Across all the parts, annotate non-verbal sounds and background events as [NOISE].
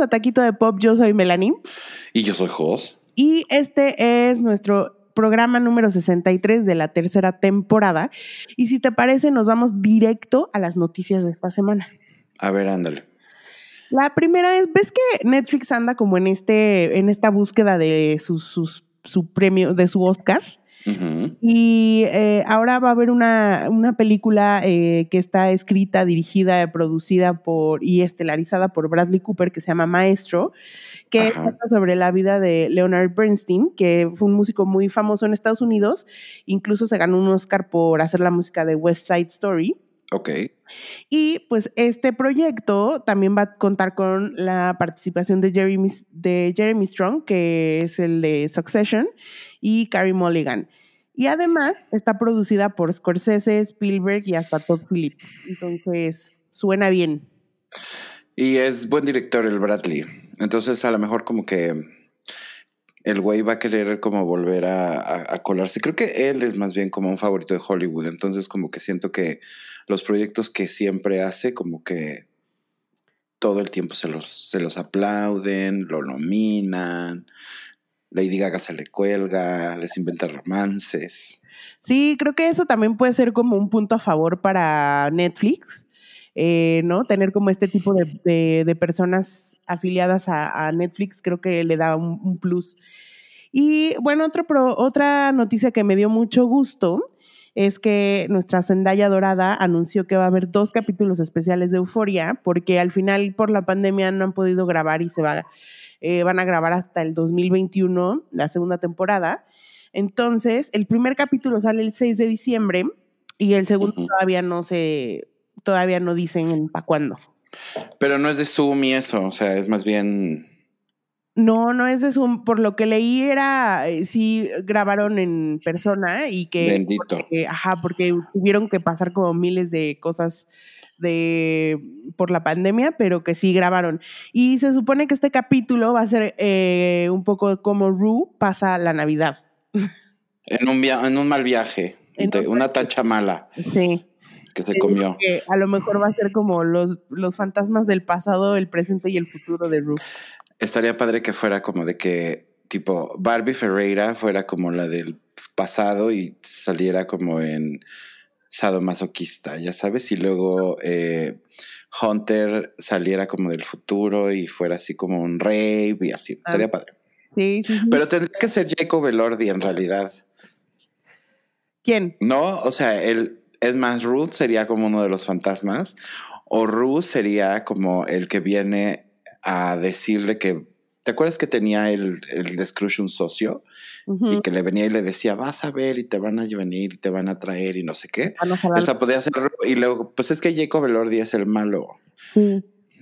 a Taquito de Pop. Yo soy Melanie. Y yo soy Jos. Y este es nuestro programa número 63 de la tercera temporada. Y si te parece, nos vamos directo a las noticias de esta semana. A ver, ándale. La primera es, ¿ves que Netflix anda como en este, en esta búsqueda de sus, su premio, de su Oscar? Y eh, ahora va a haber una, película eh, que está escrita, dirigida, producida por y estelarizada por Bradley Cooper que se llama Maestro, que trata sobre la vida de Leonard Bernstein, que fue un músico muy famoso en Estados Unidos. Incluso se ganó un Oscar por hacer la música de West Side Story. Ok. Y pues este proyecto también va a contar con la participación de Jeremy, de Jeremy Strong, que es el de Succession, y Carrie Mulligan. Y además está producida por Scorsese, Spielberg y hasta Todd Phillips. Entonces, suena bien. Y es buen director el Bradley. Entonces, a lo mejor como que el güey va a querer como volver a, colarse. Creo que él es más bien como un favorito de Hollywood. Entonces, como que siento que los proyectos que siempre hace, como que todo el tiempo se los, se los aplauden, lo nominan. Lady Gaga se le cuelga, les inventa romances. Sí, creo que eso también puede ser como un punto a favor para Netflix eh, ¿no? Tener como este tipo de, personas afiliadas a, Netflix creo que le da un, plus. Y bueno, otra noticia que me dio mucho gusto es que nuestra Zendaya Dorada anunció que va a haber dos capítulos especiales de Euforia, porque al final por la pandemia no han podido grabar y se va, eh, van a grabar hasta el 2021, la segunda temporada. Entonces, el primer capítulo sale el 6 de diciembre y el segundo todavía no se, todavía no dicen para cuándo. Pero no es de Zoom y eso, o sea, es más bien... No, no es de Zoom. Por lo que leí era, eh, sí grabaron en persona y que... Bendito. ajá, porque tuvieron que pasar como miles de cosas de por la pandemia, pero que sí grabaron. Y se supone que este capítulo va a ser eh, un poco como Rue pasa la Navidad. En un, en un mal viaje, una tacha mala. Sí que se comió. a lo mejor va a ser como los, los fantasmas del pasado, el presente y el futuro de Ruth. Estaría padre que fuera como de que, tipo, Barbie Ferreira fuera como la del pasado y saliera como en sadomasoquista, ya sabes, y luego eh, Hunter saliera como del futuro y fuera así como un rey y así. Ah. Estaría padre. Sí, sí, Pero tendría que ser Jacob Elordi en realidad. ¿Quién? No, o sea, él, es más, Ruth sería como uno de los fantasmas, o Ruth sería como el que viene a decirle que. ¿Te acuerdas que tenía el, el de Scrooge un socio? Y que le venía y le decía, vas a ver y te van a venir y te van a traer y no sé qué. Esa podría ser. Y luego, pues es que Jacob Elordi es el malo.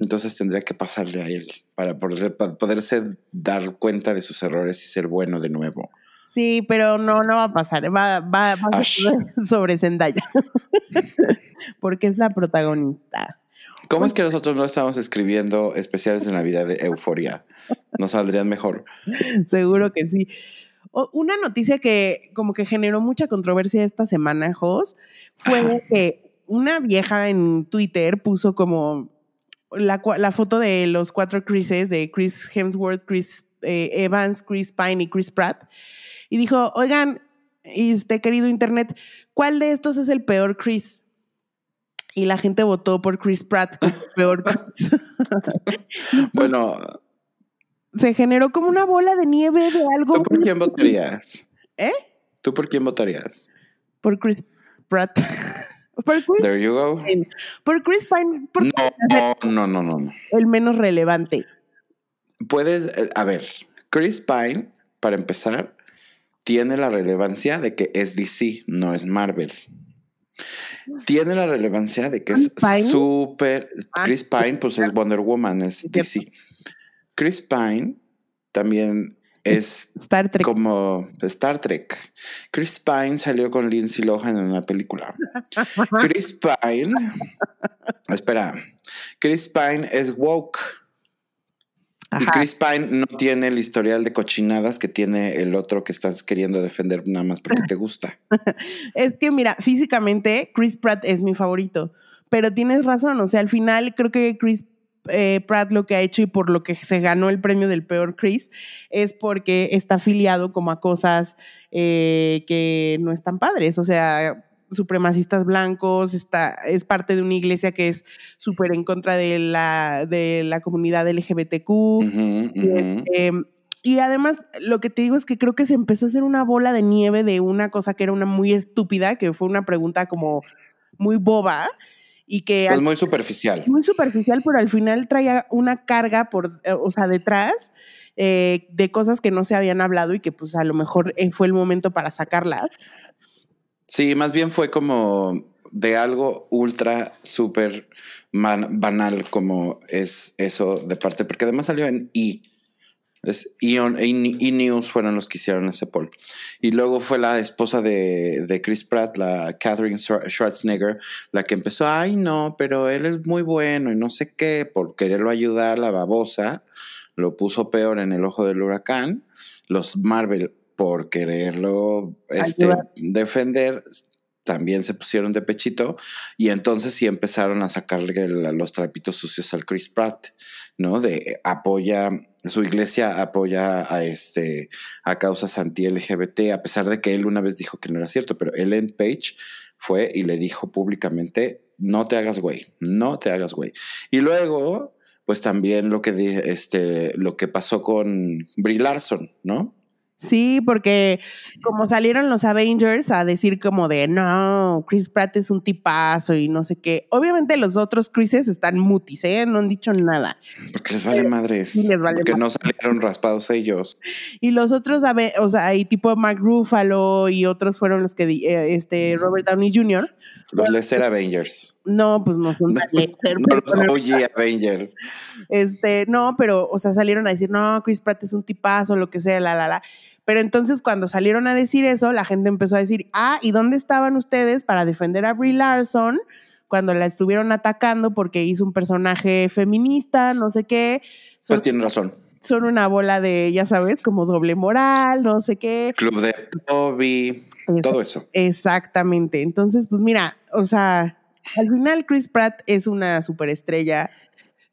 Entonces tendría que pasarle a él para, poder, para poderse dar cuenta de sus errores y ser bueno de nuevo. Sí, pero no, no va a pasar. Va, va, va a [LAUGHS] sobre Zendaya. [LAUGHS] Porque es la protagonista. ¿Cómo es que nosotros no estamos escribiendo especiales de Navidad de Euforia? ¿Nos saldrían mejor? Seguro que sí. Una noticia que como que generó mucha controversia esta semana, Jos, fue que una vieja en Twitter puso como la, la, foto de los cuatro Chrises, de Chris Hemsworth, Chris eh, Evans, Chris Pine y Chris Pratt y dijo, oigan, este querido Internet, ¿cuál de estos es el peor Chris? Y la gente votó por Chris Pratt como [LAUGHS] peor [LAUGHS] bueno. Se generó como una bola de nieve de algo. ¿Tú por quién votarías? ¿Eh? ¿Tú por quién votarías? Por Chris Pratt. [LAUGHS] por Chris There you go. Por Chris Pine. no, no, no, no. El menos relevante. Puedes, a ver, Chris Pine, para empezar, tiene la relevancia de que es DC, no es Marvel. Tiene la relevancia de que es súper. Ah, Chris Pine, pues es Wonder Woman, es DC. Chris Pine también es Star Trek. como Star Trek. Chris Pine salió con Lindsay Lohan en una película. [LAUGHS] Chris Pine. espera. Chris Pine es woke. Y Chris Pine no tiene el historial de cochinadas que tiene el otro que estás queriendo defender nada más porque te gusta. [LAUGHS] es que mira, físicamente Chris Pratt es mi favorito, pero tienes razón, o sea, al final creo que Chris eh, Pratt lo que ha hecho y por lo que se ganó el premio del peor Chris es porque está afiliado como a cosas eh, que no están padres. O sea, supremacistas blancos, está, es parte de una iglesia que es súper en contra de la, de la comunidad LGBTQ. Este, y además, lo que te digo es que creo que se empezó a hacer una bola de nieve de una cosa que era una muy estúpida, que fue una pregunta como muy boba. Y que pues muy superficial. Muy superficial, pero al final traía una carga por, eh, o sea, detrás eh, de cosas que no se habían hablado y que pues a lo mejor eh, fue el momento para sacarlas. Sí, más bien fue como de algo ultra, súper banal como es eso de parte, porque además salió en I. Es Ion, e News fueron los que hicieron ese poll. Y luego fue la esposa de, de, Chris Pratt, la Catherine Schwarzenegger, la que empezó, ay no, pero él es muy bueno y no sé qué, por quererlo ayudar, la babosa, lo puso peor en el ojo del huracán. Los Marvel por quererlo este, defender, también se pusieron de pechito y entonces sí empezaron a sacarle los trapitos sucios al Chris Pratt, ¿no? De apoya, su iglesia apoya a este, a causas anti-LGBT, a pesar de que él una vez dijo que no era cierto, pero Ellen Page fue y le dijo públicamente, no te hagas güey, no te hagas güey. Y luego, pues también lo que, este, lo que pasó con Brie Larson, ¿no? Sí, porque como salieron los Avengers a decir como de, no, Chris Pratt es un tipazo y no sé qué. Obviamente los otros Chrises están mutis, ¿eh? No han dicho nada. Porque les vale madres. Sí, les vale porque no salieron raspados ellos. [LAUGHS] Y los otros, o sea, hay tipo Mark Ruffalo y otros fueron los que, eh, este, Robert Downey Jr. Los Lesser Avengers. No, pues no son. [LAUGHS] No, los OG Avengers. Este, no, pero, o sea, salieron a decir, no, Chris Pratt es un tipazo, lo que sea, la, la, la. Pero entonces cuando salieron a decir eso, la gente empezó a decir, ah, ¿y dónde estaban ustedes para defender a Brie Larson cuando la estuvieron atacando porque hizo un personaje feminista, no sé qué? pues tienen razón. Son una bola de, ya sabes, como doble moral, no sé qué. Club de Toby, todo eso. Exactamente. Entonces, pues mira, o sea, al final Chris Pratt es una superestrella.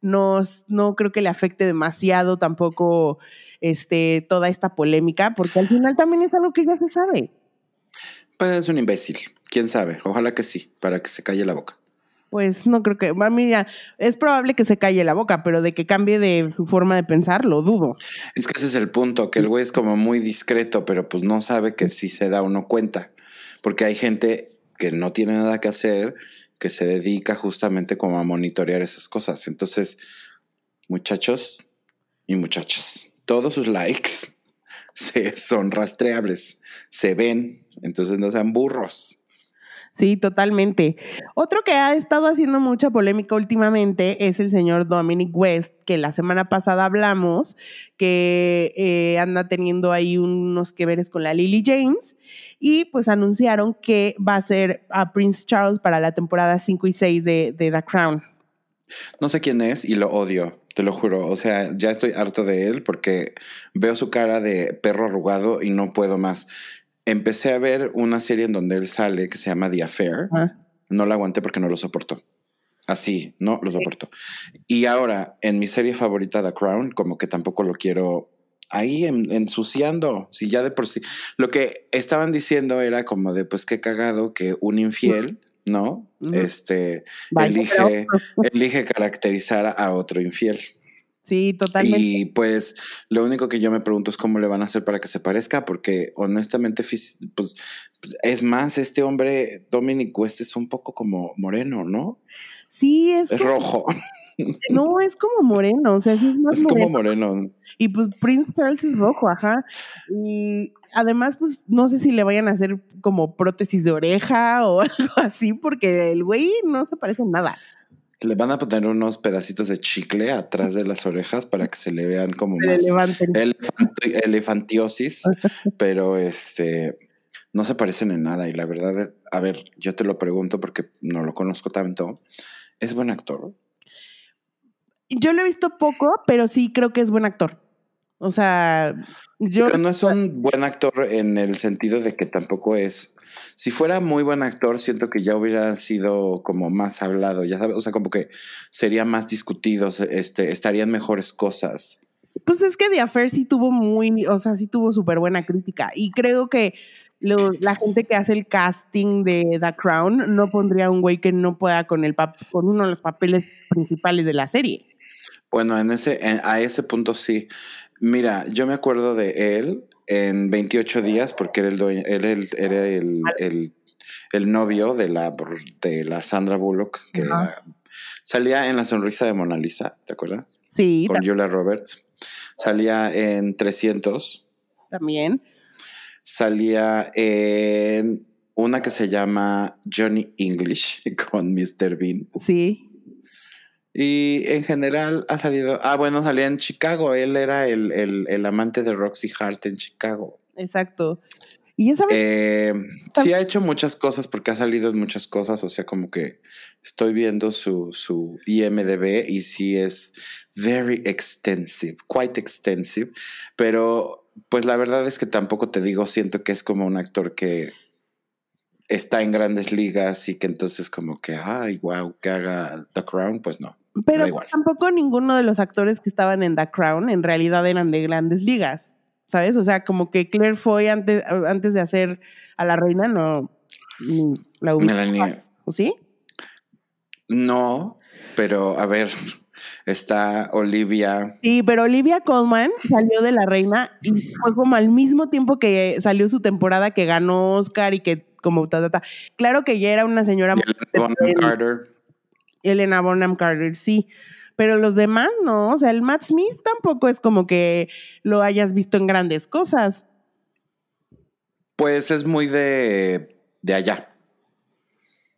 No, no creo que le afecte demasiado tampoco este, toda esta polémica, porque al final también es algo que ya se sabe. Pues es un imbécil, quién sabe, ojalá que sí, para que se calle la boca. Pues no creo que, mira, es probable que se calle la boca, pero de que cambie de su forma de pensar, lo dudo. Es que ese es el punto, que el güey es como muy discreto, pero pues no sabe que si se da uno cuenta, porque hay gente que no tiene nada que hacer, que se dedica justamente como a monitorear esas cosas. Entonces, muchachos y muchachas, todos sus likes [LAUGHS] se, son rastreables, se ven, entonces no sean burros. Sí, totalmente. Otro que ha estado haciendo mucha polémica últimamente es el señor Dominic West, que la semana pasada hablamos, que eh, anda teniendo ahí unos que veres con la Lily James, y pues anunciaron que va a ser a Prince Charles para la temporada 5 y 6 de, de The Crown. No sé quién es y lo odio. Te lo juro, o sea, ya estoy harto de él porque veo su cara de perro arrugado y no puedo más. Empecé a ver una serie en donde él sale que se llama The Affair. No la aguanté porque no lo soportó. Así, no lo soporto. Y ahora, en mi serie favorita, The Crown, como que tampoco lo quiero ahí ensuciando. Si ya de por sí. Lo que estaban diciendo era como de, pues qué cagado que un infiel. ¿No? Este elige, elige caracterizar a otro infiel. Sí, totalmente. Y pues lo único que yo me pregunto es cómo le van a hacer para que se parezca, porque honestamente, pues es más, este hombre, Dominic West, es un poco como moreno, ¿no? Sí, es. Es rojo. No, [LAUGHS] es como moreno, o sea, es más Es como moreno. Y pues Prince Charles es rojo, ajá. Y además, pues no sé si le vayan a hacer como prótesis de oreja o [LAUGHS] algo así, porque el güey no se parece en nada. Le van a poner unos pedacitos de chicle atrás de las orejas para que se le vean como más elefantiosis, [LAUGHS] pero este no se parecen en nada. Y la verdad, a ver, yo te lo pregunto porque no lo conozco tanto. ¿Es buen actor? Yo lo he visto poco, pero sí creo que es buen actor. O sea, yo... Pero no es un buen actor en el sentido de que tampoco es... Si fuera muy buen actor, siento que ya hubiera sido como más hablado, ya sabes, o sea, como que sería más discutido, este, estarían mejores cosas. Pues es que The Affair sí tuvo muy, o sea, sí tuvo súper buena crítica. Y creo que la gente que hace el casting de The Crown no pondría un güey que no pueda con, el con uno de los papeles principales de la serie. Bueno, en ese, a ese punto sí. Mira, yo me acuerdo de él en 28 días porque era el, era el, el, el, novio de la, de la Sandra Bullock, que salía en La Sonrisa de Mona Lisa, ¿te acuerdas? Sí. Con Julia Roberts. Salía en 300. También. Salía en una que se llama Johnny English [LAUGHS] con Mr. Bean. Sí. Y en general ha salido. Ah, bueno, salía en Chicago. Él era el, amante de Roxy Hart en Chicago. Exacto. Y esa eh, sí ha hecho muchas cosas porque ha salido en muchas cosas. O sea, como que estoy viendo su, su IMDB y sí es very extensive, quite extensive. Pero pues la verdad es que tampoco te digo, siento que es como un actor que está en grandes ligas y que entonces como que, ay, wow, que haga The Crown, pues no. Pero tampoco ninguno de los actores que estaban en The Crown en realidad eran de grandes ligas, ¿sabes? O sea, como que Claire Foy antes, antes de hacer a la reina no la ¿O sí? No, pero a ver, está Olivia. Sí, pero Olivia Colman salió de la reina y fue como al mismo tiempo que salió su temporada que ganó Oscar y que como ta, ta, ta. Claro que ya era una señora. Carter. Elena Bonham Carter, sí. Pero los demás no, o sea, el Matt Smith tampoco es como que lo hayas visto en grandes cosas. Pues es muy de, de allá.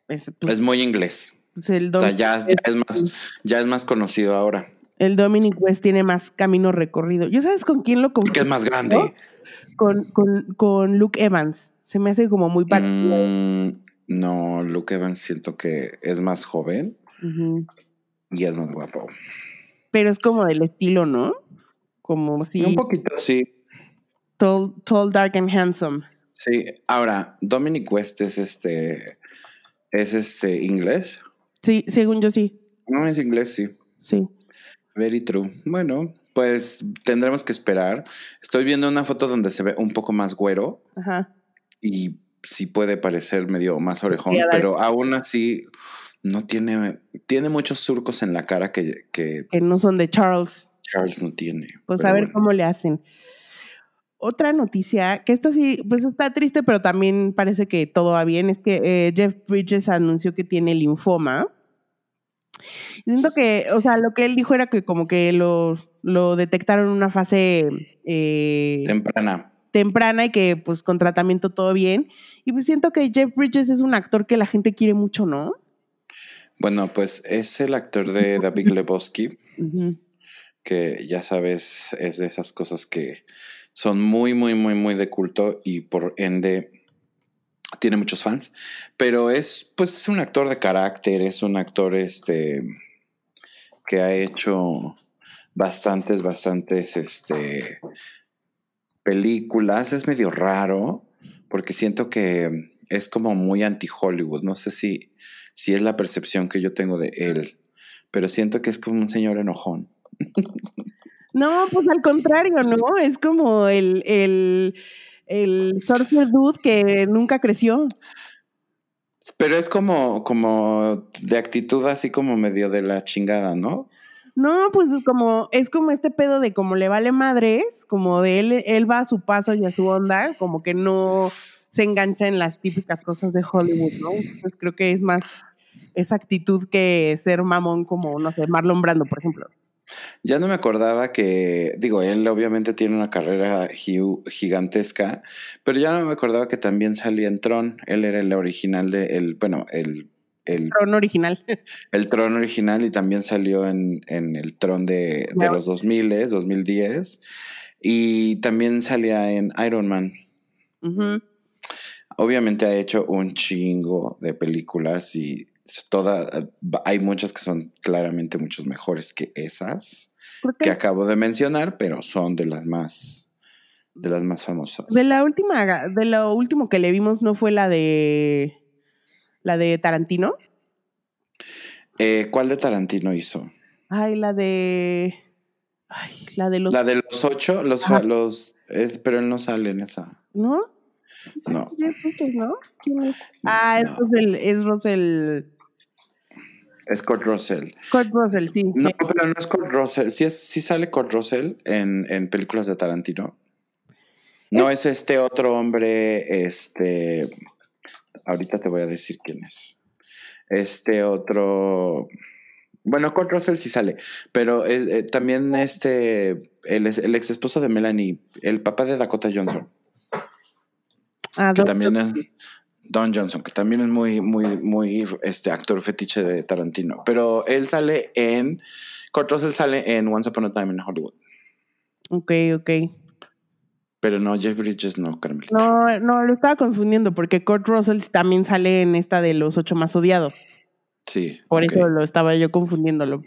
Es, pues, muy inglés. Pues el o sea, ya, es más, ya es más conocido ahora. El Dominic West tiene más camino recorrido. ¿Ya sabes con quién lo confundo? Que es más grande. Con, con, con, Luke Evans. Se me hace como muy parecido. Mm, no, Luke Evans siento que es más joven. Y es más guapo. Pero es como del estilo, ¿no? Como si. Un poquito, sí. Tall, tall, dark and handsome. Sí. Ahora, Dominic West es este. ¿Es este inglés? Sí, según yo sí. No, es inglés, sí. Sí. Very true. Bueno, pues tendremos que esperar. Estoy viendo una foto donde se ve un poco más güero. Ajá. Y sí puede parecer medio más orejón, pero aún así no tiene, tiene muchos surcos en la cara que, que, no son de Charles. Charles no tiene. Pues a ver cómo le hacen. Otra noticia, que esta sí, pues está triste, pero también parece que todo va bien, es que eh, Jeff Bridges anunció que tiene linfoma. Siento que, o sea, lo que él dijo era que como que lo, lo detectaron en una fase eh, temprana. Temprana y que pues con tratamiento todo bien. Y pues siento que Jeff Bridges es un actor que la gente quiere mucho, ¿no? Bueno, pues es el actor de David [LAUGHS] Lebowski, que ya sabes, es de esas cosas que son muy, muy, muy, muy de culto y por ende tiene muchos fans, pero es, pues, es un actor de carácter, es un actor este, que ha hecho bastantes, bastantes este, películas. Es medio raro porque siento que es como muy anti-Hollywood. No sé si si es la percepción que yo tengo de él, pero siento que es como un señor enojón. No, pues al contrario, ¿no? Es como el, el, el surfer dude que nunca creció. Pero es como, como de actitud así como medio de la chingada, ¿no? No, pues es como, es como este pedo de como le vale madres, como de él, él va a su paso y a su onda, como que no se engancha en las típicas cosas de Hollywood, ¿no? Pues creo que es más esa actitud que ser mamón como, no sé, Marlon Brando, por ejemplo. Ya no me acordaba que, digo, él obviamente tiene una carrera gigantesca, pero ya no me acordaba que también salía en Tron. Él era el original de, el, bueno, el... El Tron original. [LAUGHS] El Tron original y también salió en, el Tron de, de los 2000, 2010. Y también salía en Iron Man. Obviamente ha hecho un chingo de películas y toda, hay muchas que son claramente muchos mejores que esas que acabo de mencionar, pero son de las más, de las más famosas. De la última, de lo último que le vimos no fue la de la de Tarantino. Eh, ¿Cuál de Tarantino hizo? Ay, la de. Ay, la de los. La de los ocho, los, los es- pero él no sale en esa. ¿No? No. Sí, es Russell, ¿no? ¿Quién es? Ah, es es Russell. Es Kurt Russell. Kurt Russell, sí. No, pero no es Kurt Russell. Sí, es, sí sale Kurt Russell en, en películas de Tarantino. No es este otro hombre, este. Ahorita te voy a decir quién es. Este otro. Bueno, Kurt Russell sí sale, pero eh, eh, también este, el, el ex esposo de Melanie, el papá de Dakota Johnson, Ah, que también es Don Johnson, que también es muy, muy, muy este actor fetiche de Tarantino. Pero él sale en. Kurt Russell sale en Once Upon a Time in Hollywood. Ok, ok. Pero no, Jeff Bridges no, Carmelita. No, no, lo estaba confundiendo porque Kurt Russell también sale en esta de los ocho más odiados. Sí. Por eso lo estaba yo confundiéndolo.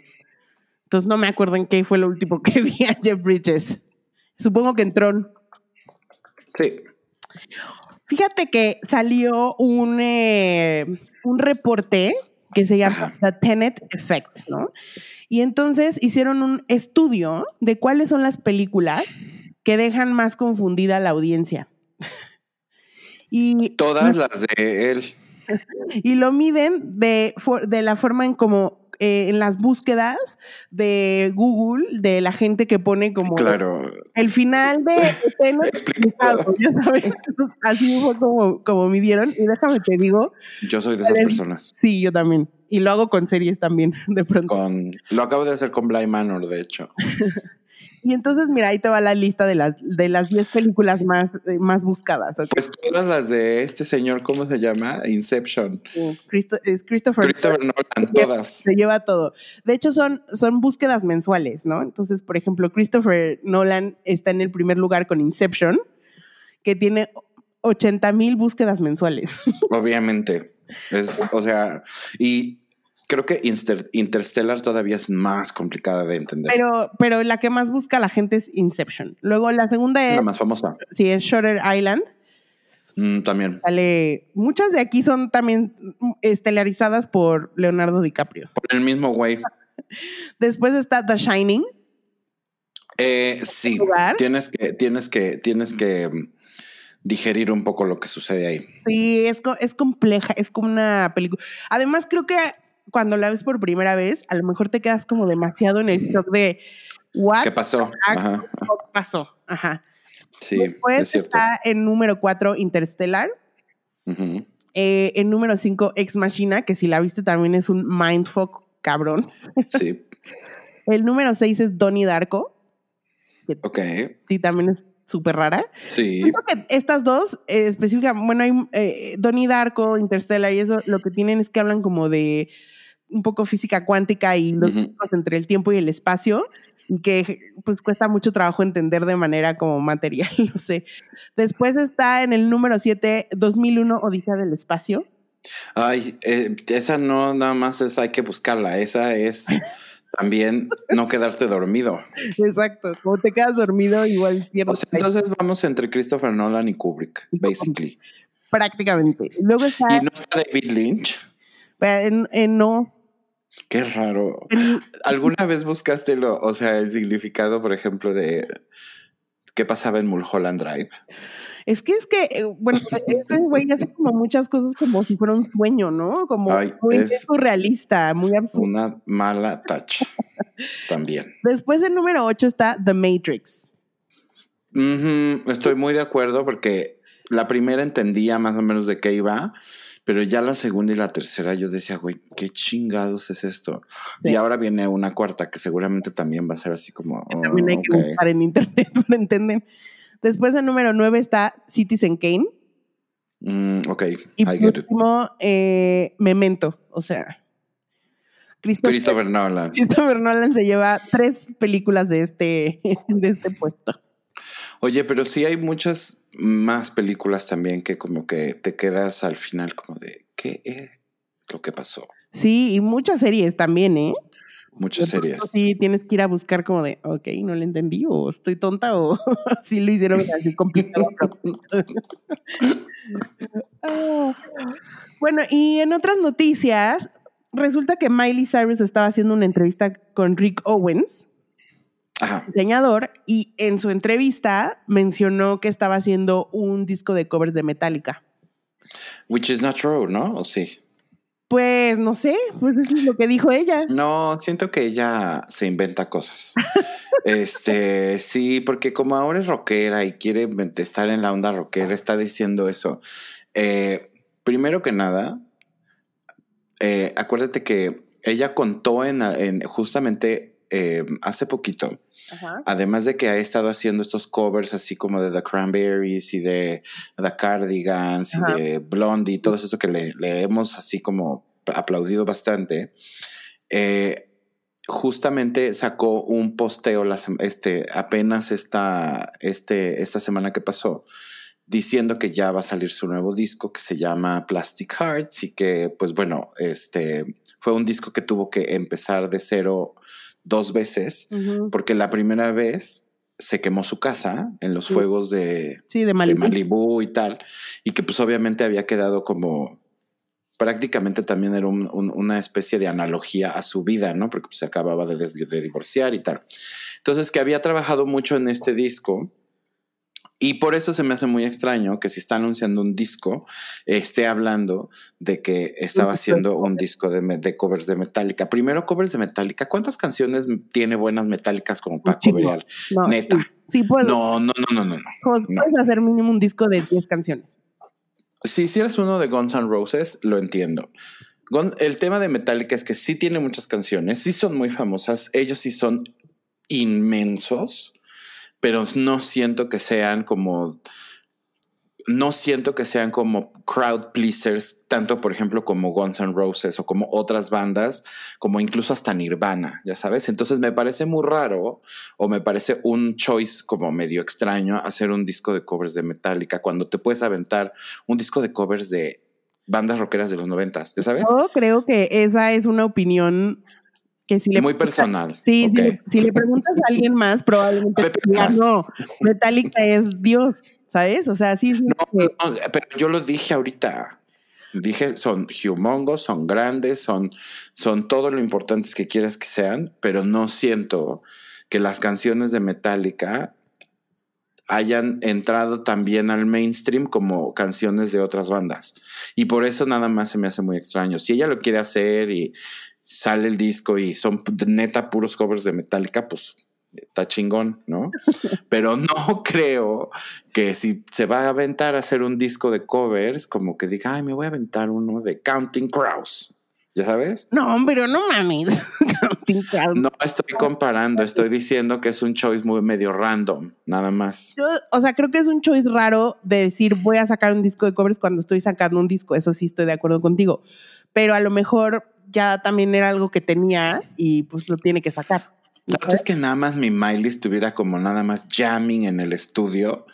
Entonces no me acuerdo en qué fue lo último que vi a Jeff Bridges. Supongo que en Tron. Sí. Fíjate que salió un, eh, un reporte que se llama The Tenet Effect, ¿no? Y entonces hicieron un estudio de cuáles son las películas que dejan más confundida a la audiencia. [LAUGHS] Y, Todas las de él. [LAUGHS] y lo miden de, de la forma en como eh, en las búsquedas de Google de la gente que pone como Claro. el final de Tenet [LAUGHS] explicado, ya sabes. Así fue como, como midieron. Y déjame te digo, Yo soy de esas personas. Sí, yo también. Y lo hago con series también, [LAUGHS] de pronto. Con, lo acabo de hacer con Bly Manor, de hecho. [LAUGHS] Y entonces, mira, ahí te va la lista de las de las 10 películas más, eh, más buscadas. Pues todas las de este señor, ¿cómo se llama? Inception. Christo- es Christopher, Christopher Nolan, todas. se lleva todo. De hecho, son, son búsquedas mensuales, ¿no? Entonces, por ejemplo, Christopher Nolan está en el primer lugar con Inception, que tiene 80 mil búsquedas mensuales. [LAUGHS] Obviamente. Es, o sea, y creo que Inter- Interstellar todavía es más complicada de entender. Pero, pero la que más busca la gente es Inception. Luego, la segunda es, la más famosa. sí, es Shutter Island. Mm, también. Sale, muchas de aquí son también mm, estelarizadas por Leonardo DiCaprio. Por el mismo güey. [LAUGHS] Después está The Shining. Eh, sí, lugar. tienes que, tienes que, tienes que mm, digerir un poco lo que sucede ahí. Sí, es, es compleja, es como una película. Además, creo que cuando la ves por primera vez, a lo mejor te quedas como demasiado en el shock de what ¿Qué pasó? Ajá. pasó. Ajá. Sí, Después es cierto. está en número 4 Interstellar. Ujú. Eh, en número 5 Ex Machina, que si la viste también es un mindfuck cabrón. Sí, [LAUGHS] El número 6 es Donnie Darko. que ok. sí, también es súper rara. Sí, Siento que estas dos, eh, específicamente, bueno, hay eh, Donnie Darko, Interstellar y eso, lo que tienen es que hablan como de un poco física cuántica y los vínculos entre el tiempo y el espacio, y que pues cuesta mucho trabajo entender de manera como material, [LAUGHS] no sé. Después está en el número 7, 2001, Odisea del Espacio. Ay, eh, esa no nada más es hay que buscarla. Esa es [LAUGHS] también no quedarte dormido. Exacto, como te quedas dormido, igual O pierdes sea, ahí, entonces vamos entre Christopher Nolan y Kubrick, Y basically. prácticamente. Luego está, Y no está David Lynch. en- en no, Qué raro. ¿Alguna vez buscaste lo, o sea, el significado, por ejemplo, de qué pasaba en Mulholland Drive? Es que es que, eh, bueno, [LAUGHS] ese güey hace como muchas cosas como si fuera un sueño, ¿no? Como Ay, muy es- surrealista, muy absurdo. Una mala touch también. Después del número 8 está The Matrix. Estoy muy de acuerdo porque la primera entendía más o menos de qué iba, pero ya la segunda y la tercera yo decía, güey, ¿qué chingados es esto? Sí. Y ahora viene una cuarta que seguramente también va a ser así como... También hay "Oh, que ok". buscar en internet [LAUGHS] para entender. Después del número 9 está Citizen Kane. Mm, ok, Y I por get it. último, eh, Memento. O sea, Christopher, Christopher Nolan. Christopher Nolan se lleva tres películas de este, [LAUGHS] de este puesto. Oye, pero sí hay muchas más películas también que como que te quedas al final como de, ¿qué es lo que pasó? Sí, y muchas series también, ¿eh? Muchas series. Sí, tienes que ir a buscar como de, ok, no le entendí, o estoy tonta, o [LAUGHS] sí lo hicieron así [LAUGHS] complicado. [LAUGHS] bueno, y en otras noticias, resulta que Miley Cyrus estaba haciendo una entrevista con Rick Owens, Ajá. diseñador, y en su entrevista mencionó que estaba haciendo un disco de covers de Metallica. Which is not true, ¿no? ¿O sí? Pues no sé, pues eso es lo que dijo ella. No, siento que ella se inventa cosas. [LAUGHS] este, sí, porque como ahora es rockera y quiere estar en la onda rockera, está diciendo eso. Eh, primero que nada, eh, acuérdate que ella contó en, en justamente eh, hace poquito, Ajá. además de que ha estado haciendo estos covers así como de The Cranberries y de The Cardigans Ajá. y de Blondie, todo eso que le, le hemos así como aplaudido bastante. eh, justamente sacó un posteo la este, apenas esta, este, esta semana que pasó diciendo que ya va a salir su nuevo disco que se llama Plastic Hearts y que pues bueno, este fue un disco que tuvo que empezar de cero dos veces porque la primera vez se quemó su casa en los Sí. fuegos de, Sí, de de Malibu. Malibu y tal, y que pues obviamente había quedado como prácticamente también era un- un- una especie de analogía a su vida, ¿no? Porque pues, se acababa de, de divorciar y tal. Entonces que había trabajado mucho en este disco. Y por eso se me hace muy extraño que si está anunciando un disco, esté hablando de que estaba haciendo un disco de, covers de Metallica. Primero, covers de Metallica. ¿Cuántas canciones tiene buenas metálicas como para coverear? No, Neta. Sí, No, no, no, no, no, puedes hacer mínimo un disco de 10 canciones. Si hicieras uno de Guns N' Roses, lo entiendo. El tema de Metallica es que sí tiene muchas canciones, sí son muy famosas, ellos sí son inmensos, pero no siento que sean como no siento que sean como crowd pleasers, tanto por ejemplo como Guns N' Roses o como otras bandas, como incluso hasta Nirvana, ya sabes. Entonces me parece muy raro o me parece un choice como medio extraño hacer un disco de covers de Metallica cuando te puedes aventar un disco de covers de bandas rockeras de los noventas, ¿ya sabes? Yo creo que esa es una opinión que si le Muy personal. Sí, si, le, si le preguntas a alguien más, probablemente Castro. no, Metallica es Dios, ¿sabes? O sea, sí, no, pero yo lo dije ahorita. Dije, son humongos, son grandes, son, son todo lo importantes que quieras que sean, pero no siento que las canciones de Metallica hayan entrado también al mainstream como canciones de otras bandas. Y por eso nada más se me hace muy extraño. Si ella lo quiere hacer y sale el disco y son neta puros covers de Metallica, pues está chingón, ¿no? [LAUGHS] Pero no creo que si se va a aventar a hacer un disco de covers, como que diga, ay, me voy a aventar uno de Counting Crows. ¿Ya sabes? no, pero no mames. [LAUGHS] No estoy comparando, estoy diciendo que es un choice muy medio random, nada más. Yo, o sea, creo que es un choice raro de decir voy a sacar un disco de covers cuando estoy sacando un disco. Eso sí estoy de acuerdo contigo. Pero a lo mejor ya también era algo que tenía y pues lo tiene que sacar. La es que nada más mi Miley estuviera como nada más jamming en el estudio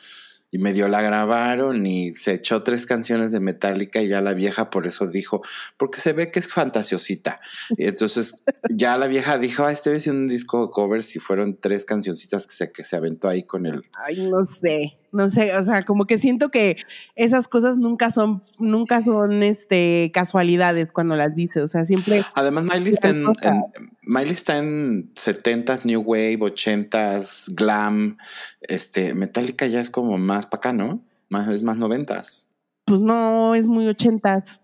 y medio la grabaron y se echó tres canciones de Metallica y ya la vieja por eso dijo, porque se ve que es fantasiosita. Y entonces ya la vieja dijo, estoy haciendo un disco de covers y fueron tres cancioncitas que se, que se aventó ahí con el... Ay, no sé, no sé, o sea, como que siento que esas cosas nunca son, nunca son este casualidades cuando las dice, o sea, siempre Además, Miley está en, Miley está en 70s, New Wave, 80s, glam. Este, Metallica ya es como más para acá, ¿no? Más, es más 90s. pues no es muy ochentas.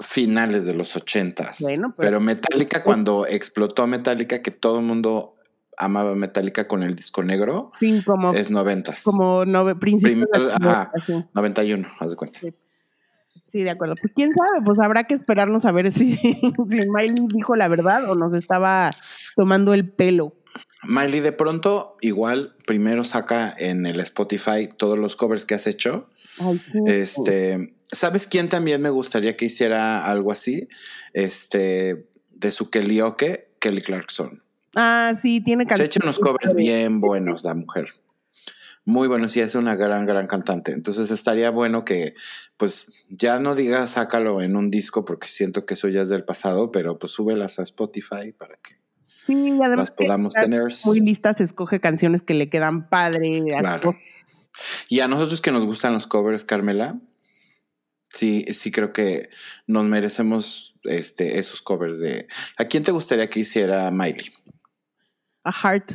finales de los ochentas. Bueno, pero- pero, Metallica, cuando explotó Metallica, que todo el mundo amaba Metallica con el disco negro, Sí, como, es noventas. como nove- principios los ajá. 90, sí. 91, haz de cuenta. Sí. Sí, de acuerdo. Pues quién sabe, pues habrá que esperarnos a ver si, [LAUGHS] si Miley dijo la verdad o nos estaba tomando el pelo. Miley, de pronto, igual, primero saca en el Spotify todos los covers que has hecho. Ay. Este, ¿sabes quién también me gustaría que hiciera algo así? Este, de su Kelioke, Kelly Clarkson. Ah, sí, tiene Se canciones echa unos covers bien buenos la mujer. Muy bueno, sí, es una gran, gran cantante. Entonces estaría bueno que, pues, ya no digas sácalo en un disco porque siento que eso ya es del pasado, pero pues súbelas a Spotify para que Sí, y las podamos tener. muy listas, escoge canciones que le quedan padre. Claro. Y a nosotros que nos gustan los covers, Carmela, sí, sí creo que nos merecemos este, esos covers de. ¿A quién te gustaría que hiciera Miley? A Heart.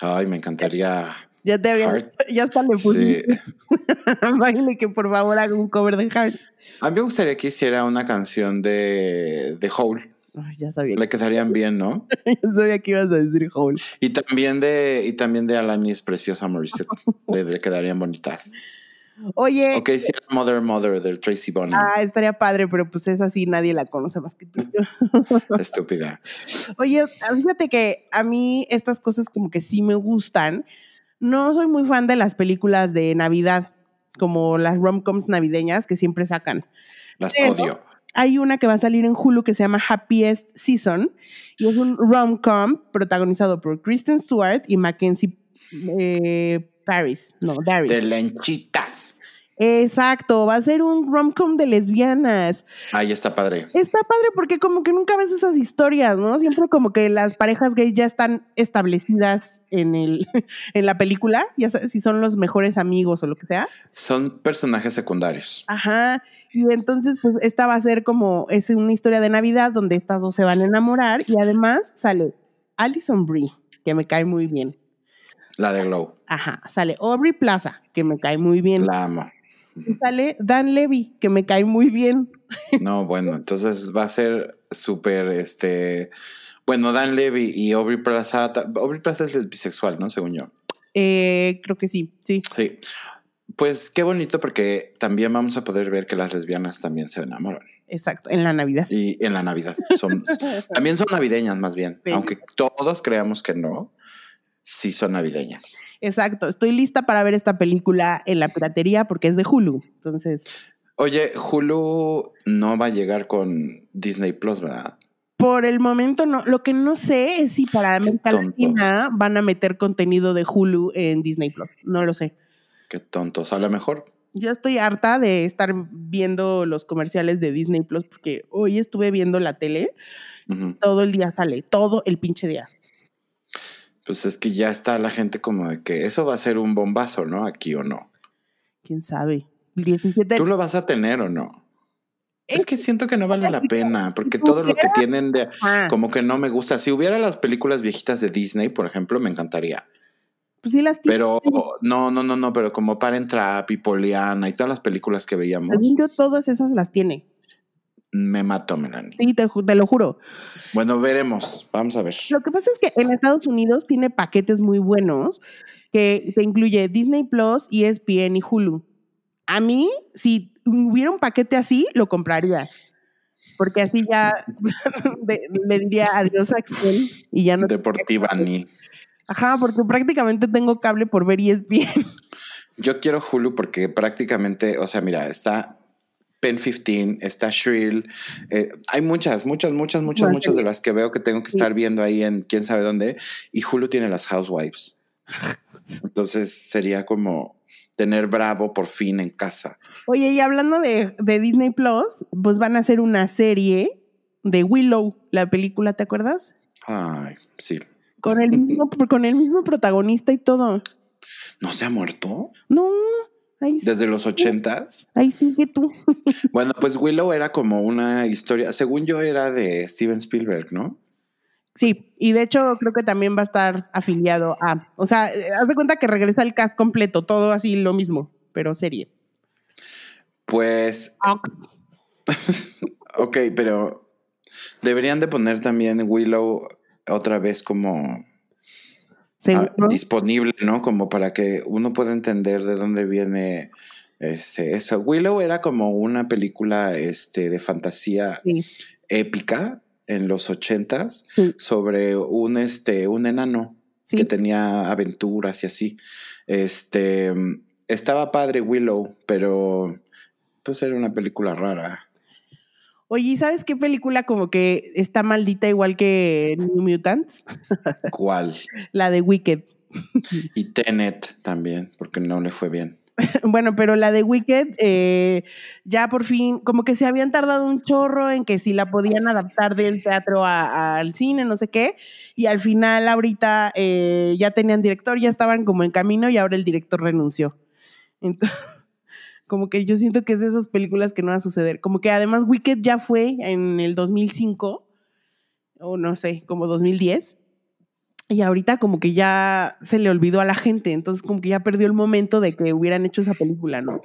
Ay, me encantaría. Ya te había, Heart. ya hasta le Sí. puse Miley [LAUGHS] que por favor haga un cover de Heart. A mí me gustaría que hiciera una canción de, de Hole. Ay, ya sabía, Le quedarían bien, ¿no? [LAUGHS] ya sabía que ibas a decir Hole. Y también de, y también de Alanis Preciosa Morissette. [LAUGHS] le, le quedarían bonitas. Oye, Ok, sí, Mother Mother del Tracy Bonham. ah, estaría padre, pero pues es así, nadie la conoce más que tú. [LAUGHS] Estúpida. Oye, fíjate que a mí estas cosas como que sí me gustan. No soy muy fan de las películas de Navidad, como las rom-coms navideñas que siempre sacan. Las Pero- odio. Hay una que va a salir en Hulu que se llama Happiest Season y es un rom-com protagonizado por Kristen Stewart y Mackenzie eh, Paris. No, Darius. De lenchitas. Exacto, va a ser un rom-com de lesbianas. Ahí está padre. Está padre porque como que nunca ves esas historias, ¿no? Siempre como que las parejas gays ya están establecidas en el [LAUGHS] en la película, ya sabes si son los mejores amigos o lo que sea. Son personajes secundarios. Ajá. Y entonces pues esta va a ser como es una historia de Navidad donde estas dos se van a enamorar y además sale Alison Brie, que me cae muy bien. La de Glow. Ajá, sale Aubrey Plaza, que me cae muy bien. La amo. Y sale Dan Levy, que me cae muy bien. No, bueno, entonces va a ser súper, este... Bueno, Dan Levy y Aubrey Plaza... Aubrey Plaza es bisexual, ¿no? Según yo. Eh, creo que sí, sí. Sí. Pues qué bonito porque también vamos a poder ver que las lesbianas también se enamoran. Exacto, en la Navidad. Y en la Navidad. Son, también son navideñas más bien. Sí. Aunque todos creamos que no, sí son navideñas. Exacto, estoy lista para ver esta película en la piratería porque es de Hulu. Entonces, Oye, Hulu no va a llegar con Disney Plus, ¿verdad? por el momento no, lo que no sé es si para América. Latina van a meter contenido de Hulu en Disney Plus. No lo sé. Qué tontos. A lo mejor. Yo estoy harta de estar viendo los comerciales de Disney Plus porque hoy estuve viendo la tele, todo el día sale, todo el pinche día. Pues es que ya está la gente como de que eso va a ser un bombazo, ¿no? Aquí o no. ¿Quién sabe? El 17 ¿Tú lo vas a tener o no? Es que siento que no vale la pena, porque todo lo que tienen de Ah, como que no me gusta. Si hubiera las películas viejitas de Disney, por ejemplo, me encantaría. pues sí las tiene. Pero no, no, no, no, pero como Parent Trap y Poliana y todas las películas que veíamos, Según yo, todas esas las tiene. Me mató Melanie. Sí, te, lo juro. Bueno, veremos. Vamos a ver. Lo que pasa es que en Estados Unidos tiene paquetes muy buenos que te incluye Disney Plus, ESPN y Hulu. A mí, si hubiera un paquete así, lo compraría. Porque así ya [LAUGHS] le diría adiós a Excel y ya no. Deportiva ni. Ajá, porque prácticamente tengo cable por ver ESPN. Yo quiero Hulu porque prácticamente, o sea, mira, está Pen 15, está Shrill. eh, hay muchas, muchas, muchas, muchas, Bueno, muchas de las que veo que tengo que Sí. estar viendo ahí en quién sabe dónde. Y Hulu tiene las Housewives. [LAUGHS] Entonces sería como tener Bravo por fin en casa. Oye, y hablando de, de Disney Plus, pues van a hacer una serie de Willow, la película, ¿te acuerdas? Ay, sí. Con el mismo, [LAUGHS] con el mismo protagonista y todo. ¿No se ha muerto? No, Desde los ochentas. ahí sigue tú. [LAUGHS] Bueno, pues Willow era como una historia, según yo era de Steven Spielberg, ¿no? Sí, y de hecho creo que también va a estar afiliado a. O sea, eh, haz de cuenta que regresa el cast completo, todo así lo mismo, pero serie. Pues, ok, [LAUGHS] pero deberían de poner también Willow otra vez como Seguro. ah, disponible, ¿no? Como para que uno pueda entender de dónde viene este, eso. Willow era como una película este, de fantasía Sí, épica en los ochentas sí, sobre un, este, un enano sí. que tenía aventuras y así. Este estaba padre Willow, pero pues era una película rara. Oye, ¿y sabes qué película como que está maldita igual que New Mutants? [LAUGHS] ¿Cuál? La de Wicked. Y Tenet también, porque no le fue bien. [LAUGHS] bueno, pero la de Wicked, eh, ya por fin, como que se habían tardado un chorro en que si la podían adaptar del teatro al cine, no sé qué, y al final ahorita eh, ya tenían director, ya estaban como en camino y ahora el director renunció. Entonces, como que yo siento que es de esas películas que no va a suceder. Como que además Wicked ya fue en el 2005, o no sé, como 2010. Y ahorita como que ya se le olvidó a la gente, entonces como que ya perdió el momento de que hubieran hecho esa película, ¿no?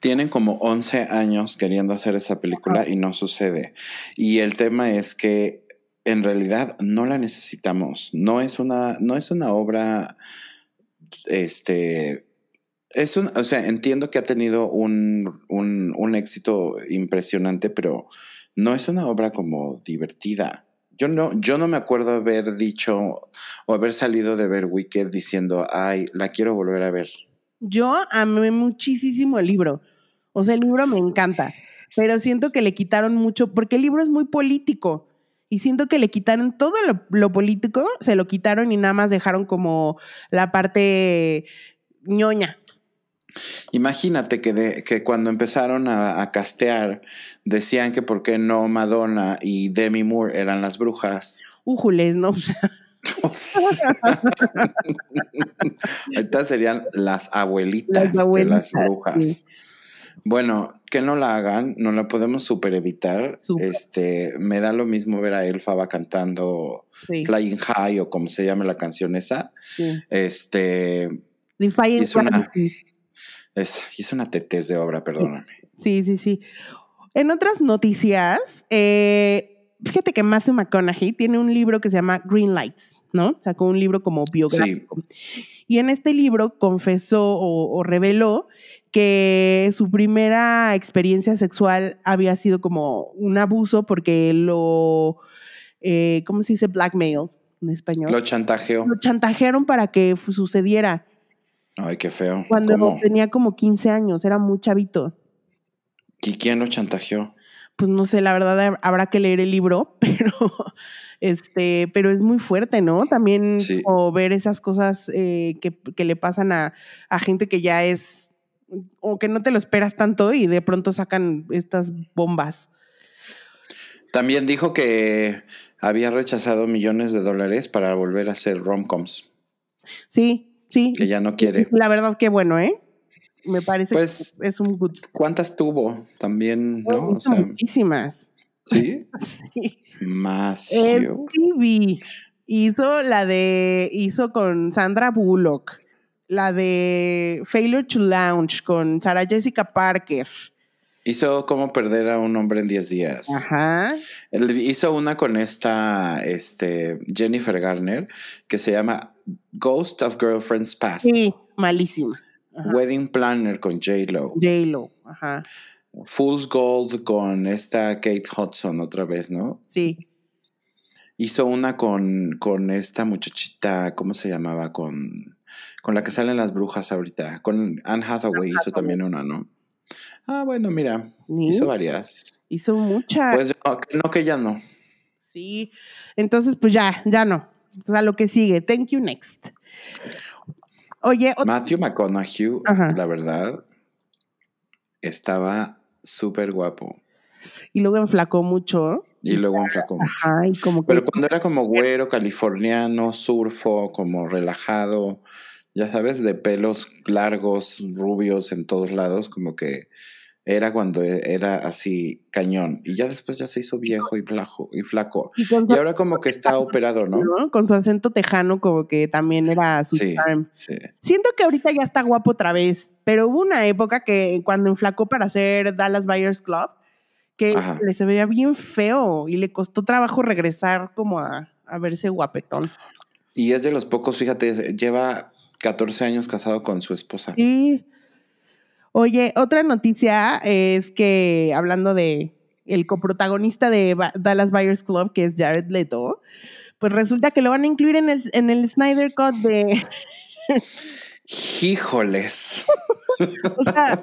Tienen como 11 años queriendo hacer esa película y no sucede. Y el tema es que en realidad no la necesitamos. No es una, no es una obra, este, es un, o sea, entiendo que ha tenido un, un, éxito impresionante, pero no es una obra como divertida. Yo no, yo no me acuerdo haber dicho o haber salido de ver Wicked diciendo, ay, la quiero volver a ver. Yo amé muchísimo el libro. O sea, el libro me encanta, pero siento que le quitaron mucho, porque el libro es muy político. Y siento que le quitaron todo lo, político, se lo quitaron y nada más dejaron como la parte ñoña. Imagínate que, que cuando empezaron a, castear decían que por qué no Madonna y Demi Moore eran las brujas. Újules, ¿no? [LAUGHS] Ahorita serían las abuelitas, de las brujas. Bueno, que no la hagan, no la podemos super evitar. Este, me da lo mismo ver a Elfaba cantando Flying High o como se llame la canción esa. Este, es una, es, una tetez de obra, perdóname. Sí, sí, sí. En otras noticias, eh, fíjate que Matthew McConaughey tiene un libro que se llama Green Lights, ¿no? Sacó un libro como biográfico. Y en este libro confesó o, reveló que su primera experiencia sexual había sido como un abuso porque lo, eh, ¿cómo se dice? Blackmail en español. Lo chantajeó. Lo chantajearon para que sucediera. Ay, qué feo. Cuando tenía como 15 años, era muy chavito. ¿Y quién lo chantajeó? Pues no sé, la verdad habrá que leer el libro, [LAUGHS] pero este, pero es muy fuerte, ¿no? También o ver esas cosas eh, que, le pasan a, gente que ya es, o que no te lo esperas tanto y de pronto sacan estas bombas. También dijo que había rechazado millones de dólares para volver a hacer romcoms. Sí, Sí. Que ya no quiere. La verdad que bueno, ¿eh? Me parece pues, que es un good. ¿Cuántas tuvo también, no? muchísimas. ¿Sí? [LAUGHS] sí. Más. TV hizo la de. hizo con Sandra Bullock. La de Failure to Launch con Sarah Jessica Parker. Hizo cómo perder a un hombre en 10 días. Ajá. hizo una con esta este, Jennifer Garner que se llama Ghost of Girlfriends Past. Sí, malísima. Wedding Planner con J-Lo. J-Lo, ajá. Fool's Gold con esta Kate Hudson otra vez, ¿no? Sí. Hizo una con, con esta muchachita, ¿cómo se llamaba? Con, con la que salen las brujas ahorita. Con Anne Hathaway hizo también una, ¿no? Ah, bueno, mira, hizo varias. Hizo muchas. Pues no, que ya no. Sí, entonces pues ya, ya no. O sea, lo que sigue. Thank you, next. Oye, Matthew McConaughey, la verdad, estaba súper guapo. Y luego enflacó mucho. Y luego enflacó mucho. como Pero cuando era como güero, californiano, surfo, como relajado, ya sabes, de pelos largos, rubios en todos lados, como que era cuando era así cañón. Y ya después ya se hizo viejo y, y flaco. Y, ahora como que está operado, ¿no? Con su acento tejano, como que también era su sí, Siento que ahorita ya está guapo otra vez, pero hubo una época que cuando enflacó para hacer Dallas Buyers Club, que le se veía bien feo y le costó trabajo regresar como a, a verse guapetón. Y es de los pocos, fíjate, lleva 14 años casado con su esposa. Sí. Oye, otra noticia es que hablando de el coprotagonista de Dallas Buyers Club, que es Jared Leto, pues resulta que lo van a incluir en el, en el Snyder Cut de... [LAUGHS] Híjoles. [LAUGHS] o sea,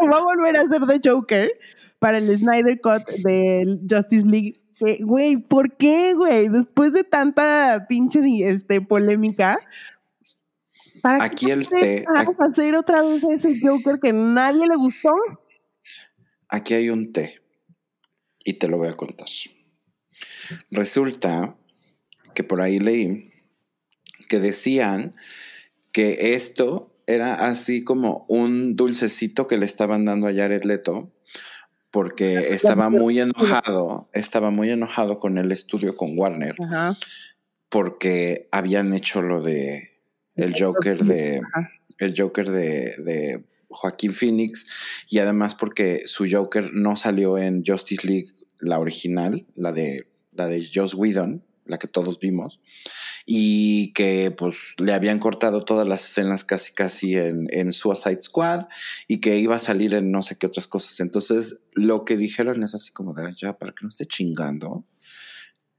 va a volver a ser The Joker para el Snyder Cut de Justice League. Güey, ¿por qué, güey? Después de tanta pinche este, polémica, ¿Para Aquí qué el vamos a hacer otra vez ese Joker que nadie le gustó? Aquí hay un té y te lo voy a contar. Resulta que por ahí leí que decían que esto era así como un dulcecito que le estaban dando a Jared Leto porque estaba muy enojado, estaba muy enojado con el estudio con Warner Ajá. porque habían hecho lo de el Joker de el Joker de, de Joaquín Phoenix y además porque su Joker no salió en Justice League la original, la de la de Joss Whedon, la que todos vimos y que pues le habían cortado todas las escenas casi casi en, en Suicide Squad y que iba a salir en no sé qué otras cosas. Entonces lo que dijeron es así como de "Ay, ya para que no esté chingando,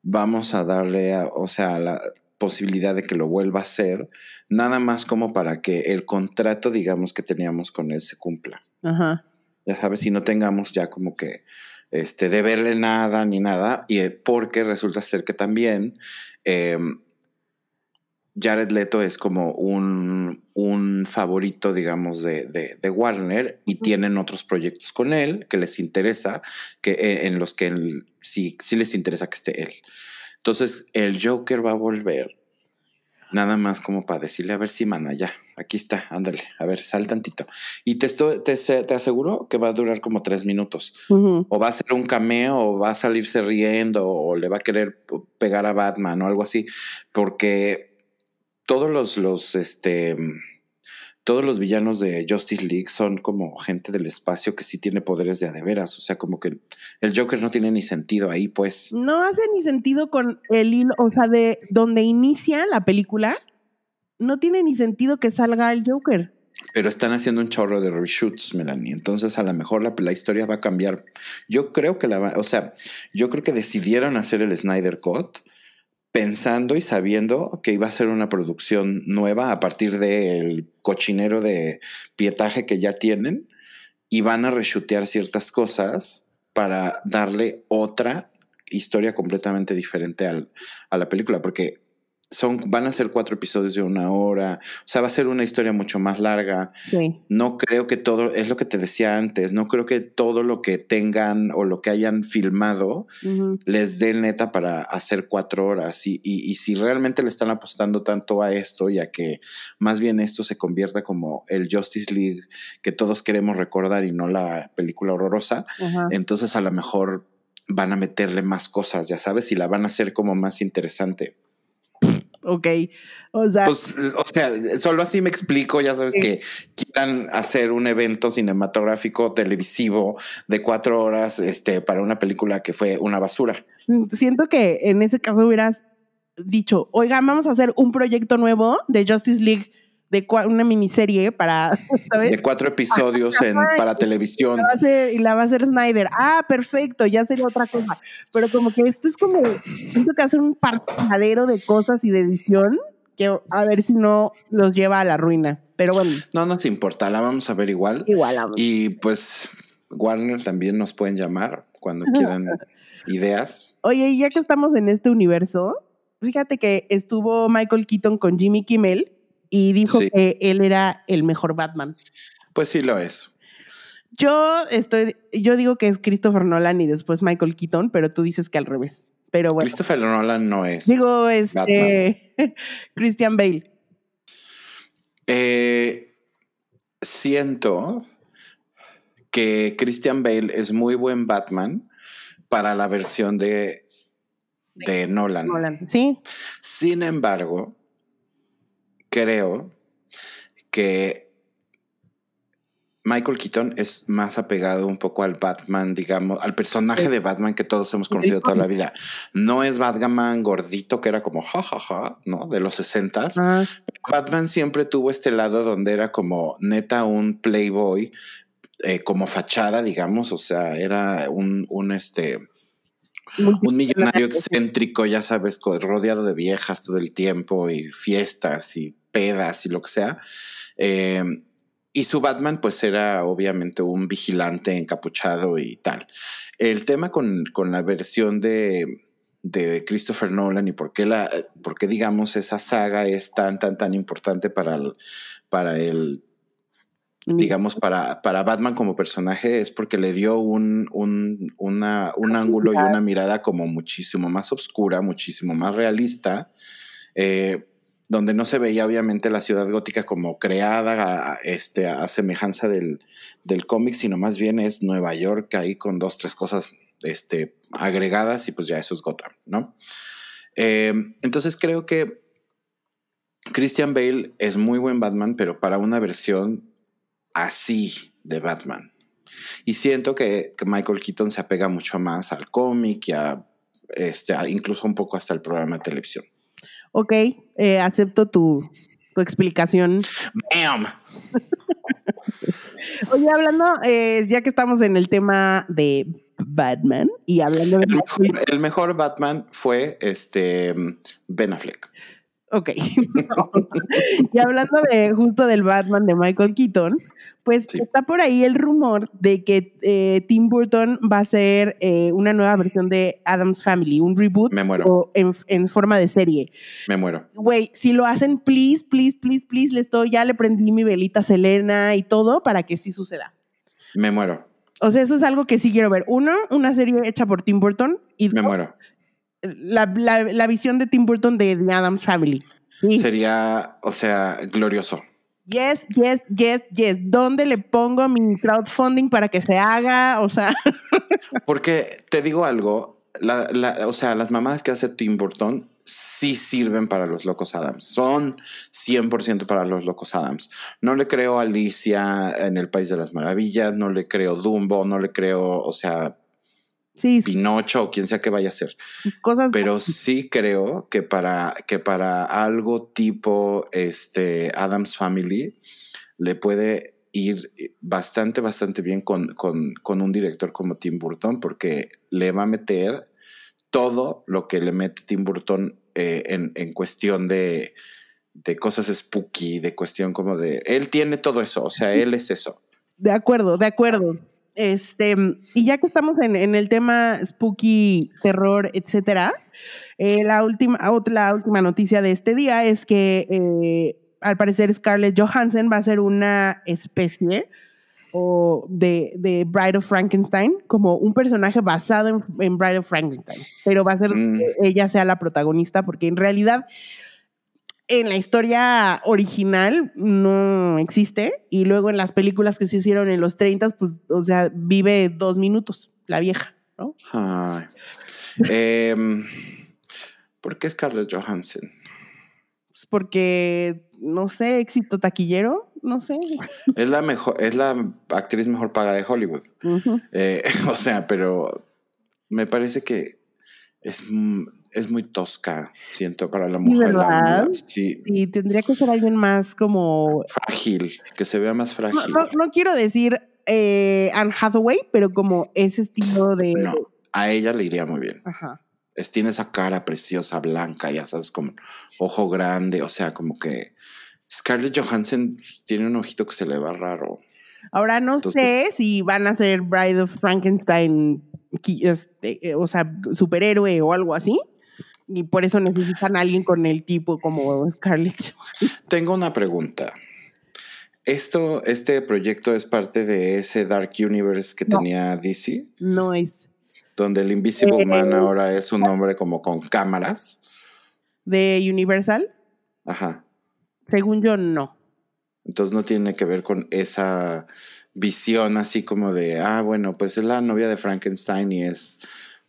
vamos a darle, a- o sea, la posibilidad de que lo vuelva a hacer, nada más como para que el contrato, digamos, que teníamos con él se cumpla. Ajá. Ya sabes, si no tengamos ya como que este, de verle nada ni nada, y eh, porque resulta ser que también eh, Jared Leto es como un, un favorito, digamos, de, de, de Warner y tienen otros proyectos con él que les interesa, que, eh, en los que él- sí, sí les interesa que esté él. Entonces, el Joker va a volver nada más como para decirle, a ver si, mana, ya, aquí está, ándale, a ver, sal tantito. Y te, estoy, te, te aseguro que va a durar como tres minutos. O va a ser un cameo, o va a salirse riendo, o le va a querer pegar a Batman o algo así. Porque todos los, los, este, todos los villanos de Justice League son como gente del espacio que sí tiene poderes de a de veras. O sea, como que el Joker no tiene ni sentido ahí, pues. No hace ni sentido con el hilo, o sea, de donde inicia la película, no tiene ni sentido que salga el Joker. Pero están haciendo un chorro de reshoots, Melanie. Entonces, a lo mejor la, la historia va a cambiar. Yo creo que la va, o sea, yo creo que decidieron hacer el Snyder Cut pensando y sabiendo que iba a ser una producción nueva a partir del cochinero de pietaje que ya tienen y van a reshutear ciertas cosas para darle otra historia completamente diferente al- a la película, porque son, van a ser cuatro episodios de una hora, o sea, va a ser una historia mucho más larga. Sí. No creo que todo, es lo que te decía antes, no creo que todo lo que tengan o lo que hayan filmado les dé neta para hacer cuatro horas. Y, y, y si realmente le están apostando tanto a esto y a que más bien esto se convierta como el Justice League que todos queremos recordar y no la película horrorosa, entonces a lo mejor van a meterle más cosas, ya sabes, y la van a hacer como más interesante. Ok. O sea, Pues, o sea, solo así me explico, ya sabes que quieran hacer un evento cinematográfico televisivo de cuatro horas este, para una película que fue una basura. siento que en ese caso hubieras dicho, oigan, vamos a hacer un proyecto nuevo de Justice League, de cua- una miniserie para, [LAUGHS] ¿sabes? De cuatro episodios en, para televisión. La va, a hacer, y la va a hacer Snyder. Ah, perfecto, ya sería otra cosa. Pero como que esto es como, siento que hacer un parpadero de cosas y de edición, que a ver si no los lleva a la ruina. Pero bueno, No nos importa, la vamos a ver igual. igual. vamos. Y pues Warner también nos pueden llamar cuando [LAUGHS] quieran ideas. Oye, y ya que estamos en este universo, fíjate que estuvo Michael Keaton con Jimmy Kimmel y dijo Sí. que él era el mejor Batman. Pues sí lo es. Yo estoy, yo digo que es Christopher Nolan y después Michael Keaton, pero tú dices que al revés. Pero bueno, Christopher Nolan no es. digo este [LAUGHS] Christian Bale. Eh, siento que Christian Bale es muy buen Batman para la versión de, de Nolan. Nolan, sí, Sin embargo, creo que Michael Keaton es más apegado un poco al Batman, digamos, al personaje de Batman que todos hemos conocido toda la vida. No es Batman gordito que era como jajaja, ja, ja, ¿no? De los 60 Ah, Batman siempre tuvo este lado donde era como neta un playboy, eh, como fachada, digamos, o sea, era un, un este, un millonario excéntrico, ya sabes, rodeado de viejas todo el tiempo y fiestas y pedas y lo que sea. Eh, y su Batman, pues era obviamente un vigilante encapuchado y tal. El tema con, con la versión de, de Christopher Nolan y por qué, la, por qué digamos, esa saga es tan, tan, tan importante para el, para el digamos, para, para Batman como personaje es porque le dio un, un, una, un ángulo y una mirada como muchísimo más oscura, muchísimo más realista, eh, donde no se veía obviamente la ciudad gótica como creada a, este, a semejanza del, del cómic, sino más bien es Nueva York ahí con dos, tres cosas este, agregadas y pues ya eso es Gotham, ¿no? Eh, entonces creo que Christian Bale es muy buen Batman, pero para una versión así de Batman. Y siento que, Michael Keaton se apega mucho más al cómic y a, este, incluso un poco hasta el programa de televisión. Ok, eh, acepto tu, explicación. ¡Bam! [LAUGHS] Oye, hablando, eh, ya que estamos en el tema de Batman y hablando de... El mejor, el mejor Batman fue este Ben Affleck. Ok. [LAUGHS] y hablando de justo del Batman de Michael Keaton, pues está por ahí el rumor de que eh, Tim Burton va a hacer eh, una nueva versión de Adam's Family, un reboot Me muero. en, forma de serie. Me muero. Güey, si lo hacen, please, please, please, please, le estoy, ya le prendí mi velita Selena y todo para que sí suceda. Me muero. O sea, eso es algo que sí quiero ver. Uno, una serie hecha por Tim Burton y Me muero. La, la, visión de Tim Burton de The Adams Family. Sería, o sea, glorioso. Yes, yes, yes, yes. ¿Dónde le pongo mi crowdfunding para que se haga? O sea. [LAUGHS] Porque te digo algo, o sea, las mamadas que hace Tim Burton sí sirven para los Locos Adams. Son 100% para los Locos Adams. No le creo a Alicia en el País de las Maravillas, no le creo Dumbo, no le creo, o sea, Pinocho o quien sea que vaya a ser. Cosas Pero sí creo que para, que para algo tipo este Adams Family le puede ir bastante, bastante bien con, con, un director como Tim Burton porque le va a meter todo lo que le mete Tim Burton eh, en, en, cuestión de, de cosas spooky, de cuestión como de... Él tiene todo eso, o sea, él es eso. De acuerdo, de acuerdo. Este, y ya que estamos en, el tema spooky, terror, etcétera, eh, la, última, la última noticia de este día es que eh, al parecer Scarlett Johansson va a ser una especie o de, de, Bride of Frankenstein, como un personaje basado en, Bride of Frankenstein, pero va a ser mm. que ella sea la protagonista, porque en realidad en la historia original no existe y luego en las películas que se hicieron en los 30, pues, o sea, vive dos minutos la vieja, ¿no? Ay. Em, ¿Por qué Scarlett Johansson? Pues porque, no sé, éxito taquillero, no sé. Es la mejor, es la actriz mejor paga de Hollywood. Eh, [LAUGHS] o sea, pero me parece que es, es muy tosca, siento, para la mujer. sí. Y tendría que ser alguien más como... Frágil, que se vea más frágil. No, quiero decir eh, Anne Hathaway, pero como ese estilo de... No, a ella le iría muy bien. Ajá. Es, tiene esa cara preciosa, blanca, ya sabes, como ojo grande, o sea, como que Scarlett Johansson tiene un ojito que se le va raro. Ahora no sé si van a ser Bride of Frankenstein este, eh, o sea, superhéroe o algo así. Y por eso necesitan a alguien con el tipo como Scarlett Tengo una pregunta. ¿Esto, ¿Este proyecto es parte de ese Dark Universe que tenía DC? No es. Donde el Invisible Man eh, ahora es un hombre como con cámaras. ¿De Universal? Ajá. Según yo, no. Entonces no tiene que ver con esa visión así como de, ah, bueno, pues es la novia de Frankenstein y es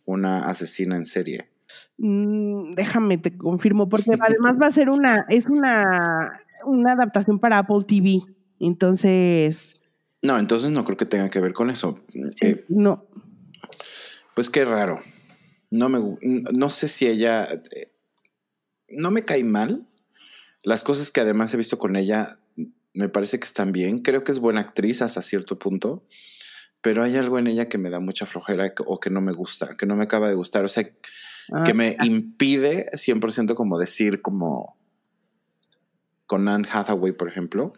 una asesina en serie. Mm, déjame, te confirmo, porque además va a ser una, es una, una adaptación para Apple TV. Entonces. No, entonces no creo que tenga que ver con eso. Eh, no. Pues qué raro. No me no sé si ella eh, no me cae mal. Las cosas que además he visto con ella me parece que están bien. Creo que es buena actriz hasta cierto punto, pero hay algo en ella que me da mucha flojera o que no me gusta, que no me acaba de gustar. O sea, ah, que me impide 100% como decir como con Anne Hathaway, por ejemplo.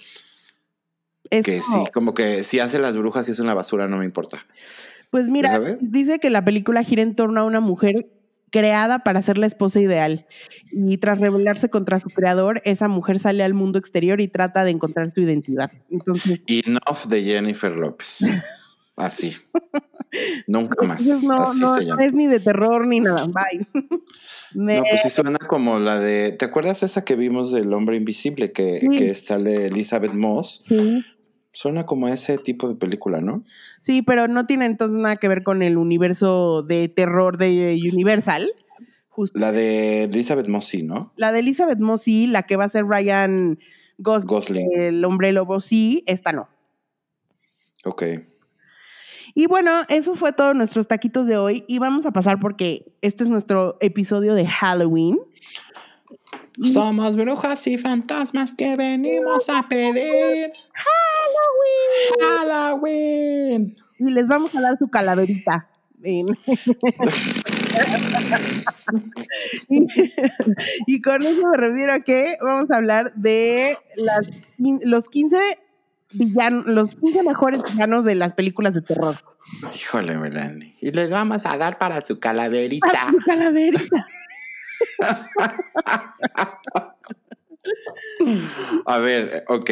que sí, como que si hace las brujas y es una basura, no me importa. Pues mira, dice que la película gira en torno a una mujer creada para ser la esposa ideal. Y tras rebelarse contra su creador, esa mujer sale al mundo exterior y trata de encontrar su identidad. Entonces, Enough de Jennifer López. Así. [LAUGHS] Nunca más. no, Así no, se no llama. es ni de terror ni nada. Bye. [LAUGHS] Me- No, pues sí suena como la de. ¿Te acuerdas esa que vimos del hombre invisible que, Sí. que sale Elizabeth Moss? sí, Suena como ese tipo de película, ¿no? sí, pero no tiene entonces nada que ver con el universo de terror de Universal. Justo. La de Elizabeth Moss, sí, ¿no? La de Elizabeth Moss, sí, la que va a ser Ryan Gosling, Gosling. el hombre lobo, sí, esta no. Ok. Y bueno, eso fue todos nuestros taquitos de hoy. Y vamos a pasar porque este es nuestro episodio de Halloween. Somos brujas y fantasmas que venimos a pedir ¡Halloween! Halloween. Y les vamos a dar su calaverita. Y, [LAUGHS] y con eso me refiero a que vamos a hablar de las, los 15 villanos, los 15 mejores villanos de las películas de terror. Híjole, Melanie. Y les vamos a dar para su calaverita. ¡Ah, su calaverita! [LAUGHS] A ver, ok.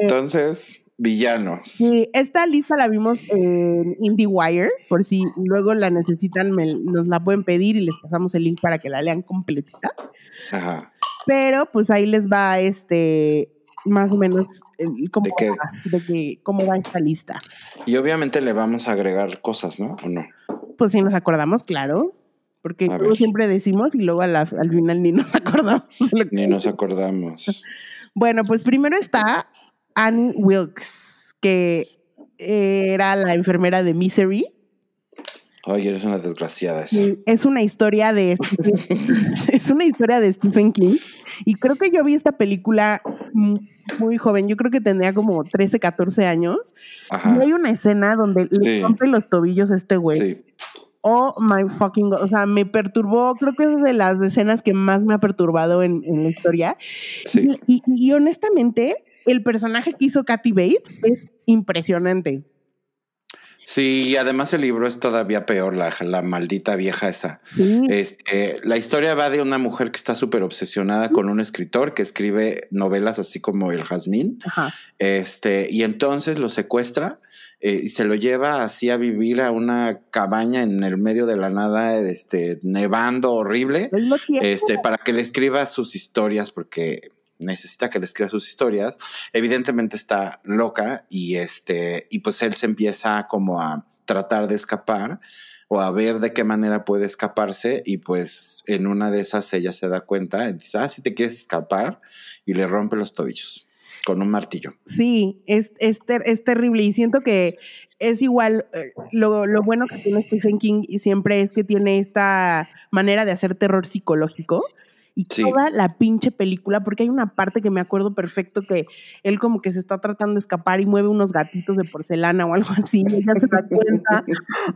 Entonces, villanos. Sí, esta lista la vimos en IndieWire, por si luego la necesitan, me- nos la pueden pedir y les pasamos el link para que la lean completita. Ajá. Pero pues ahí les va este más o menos cómo, ¿De va, de que- cómo va esta lista. Y obviamente le vamos a agregar cosas, ¿no? ¿O no? Pues si nos acordamos, claro, porque A siempre decimos y luego a la- al final ni nos [LAUGHS] acordamos. Ni nos acordamos. [LAUGHS] Bueno, pues primero está Annie Wilkes, que era la enfermera de Misery. Oye, eres una desgraciada esa. Es una historia de [LAUGHS] es una historia de Stephen King y creo que yo vi esta película mu- muy joven, yo creo que tenía como 13, 14 años y hay una escena donde Sí. le rompe los tobillos a este güey. Sí. Oh my fucking god, o sea, me perturbó, creo que es de las escenas que más me ha perturbado en, en la historia. Sí. Y, y- y honestamente, el personaje que hizo Kathy Bates es impresionante. Sí, y además el libro es todavía peor, la, la maldita vieja esa. Sí, Este, la historia va de una mujer que está súper obsesionada con un escritor que escribe novelas así como El Jazmín. ajá. Este, y entonces lo secuestra eh, y se lo lleva así a vivir a una cabaña en el medio de la nada, este, nevando horrible, este, para que le escriba sus historias, porque necesita que le escriba sus historias. Evidentemente está loca y este, y pues él se empieza como a tratar de escapar o a ver de qué manera puede escaparse y pues en una de esas ella se da cuenta y dice, ah, si te quieres escapar y le rompe los tobillos con un martillo. Sí, es, es, ter- es terrible y siento que es igual, eh, lo, lo bueno que tiene Stephen King y siempre es que tiene esta manera de hacer terror psicológico y Sí. toda la pinche película, porque hay una parte que me acuerdo perfecto que él como que se está tratando de escapar y mueve unos gatitos de porcelana o algo así, y ella se da cuenta.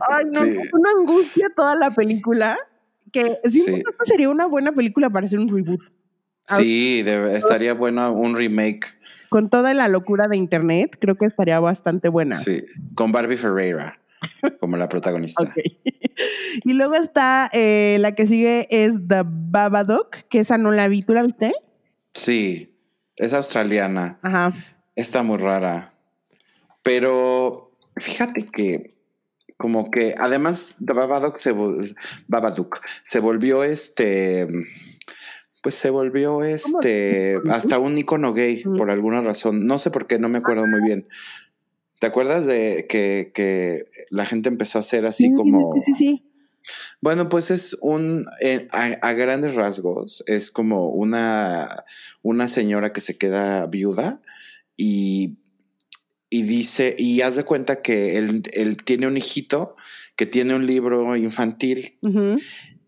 Ay, no, Sí. una angustia toda la película, que Sí. esta sería una buena película para hacer un reboot. Sí, estaría bueno un remake, Con toda la locura de internet, creo que estaría bastante buena. sí, con Barbie Ferreira [LAUGHS] como la protagonista. Y luego está eh, la que sigue es The Babadook, que esa no la vi. ¿Tú la viste? Sí, es australiana. Ajá. Está muy rara. Pero fíjate que como que además de Babadook se, Babadook se volvió este pues se volvió este hasta un icono gay Mm. por alguna razón. No sé por qué, no me acuerdo muy bien. ¿Te acuerdas de que, que la gente empezó a hacer así Sí, como Sí, sí, sí. bueno, pues es un, eh, a, a grandes rasgos, es como una, una señora que se queda viuda y, y dice, y haz de cuenta que él, él tiene un hijito que tiene un libro infantil.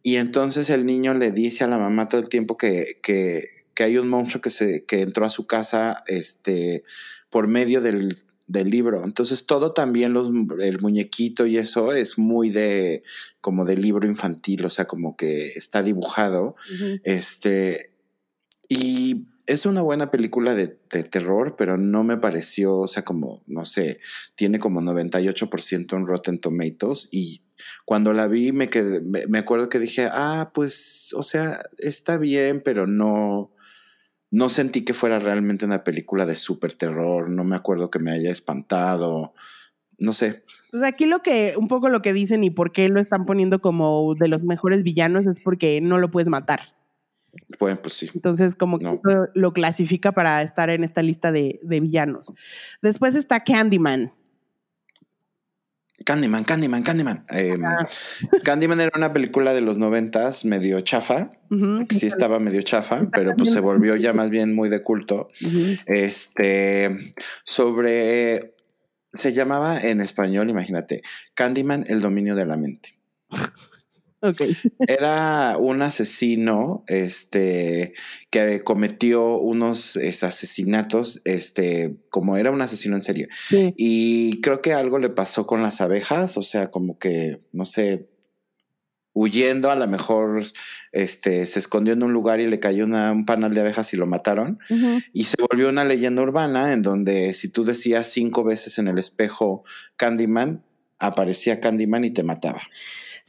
Y entonces el niño le dice a la mamá todo el tiempo que, que, que hay un monstruo que, se, que entró a su casa este, por medio del, del libro. Entonces todo también, los, el muñequito y eso es muy de como de libro infantil, o sea, como que está dibujado. Este, y es una buena película de, terror, pero no me pareció, o sea, como, no sé, tiene como 98% en Rotten Tomatoes y cuando la vi me, quedé, me, acuerdo que dije, ah, pues, o sea, está bien, pero no, no sentí que fuera realmente una película de súper terror, no me acuerdo que me haya espantado, no sé. Pues aquí lo que, un poco lo que dicen y por qué lo están poniendo como de los mejores villanos es porque no lo puedes matar. Bueno, pues sí. Entonces, como que lo clasifica para estar en esta lista de, villanos. Después está Candyman. Candyman, Candyman, Candyman. Em, Candyman era una película de los noventas, medio chafa. sí estaba medio chafa, pero pues se volvió ya más bien muy de culto. Este, sobre, se llamaba en español, imagínate, Candyman, el dominio de la mente. Era un asesino, este, que cometió unos asesinatos, este, como era un asesino en serio. Y creo que algo le pasó con las abejas, o sea, como que, no sé, huyendo, a lo mejor este, se escondió en un lugar y le cayó un panal de abejas y lo mataron. Y se volvió una leyenda urbana en donde si tú decías cinco veces en el espejo Candyman, aparecía Candyman y te mataba.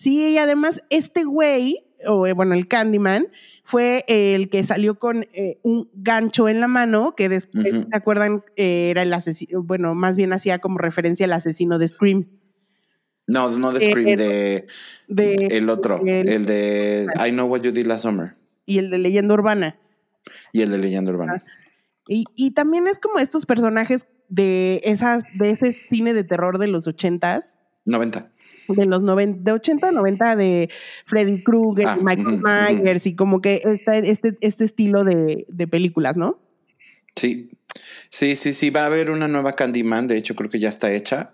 Sí, y además este güey, o eh, bueno, el Candyman, fue el que salió con eh, un gancho en la mano, que después, ¿se acuerdan? Eh, era el asesino, bueno, más bien hacía como referencia al asesino de Scream. No, no de Scream, de, el otro, el, de I Know What You Did Last Summer. Y el de Leyenda Urbana. Y el de Leyenda Urbana. Y, y, también es como estos personajes de esas, de ese cine de terror de los ochentas. Noventa de los 90, de 80 90 de Freddy Krueger, ah, Michael Myers y como que este, este estilo de, películas, ¿no? Sí, sí, sí, sí, va a haber una nueva Candyman, de hecho creo que ya está hecha.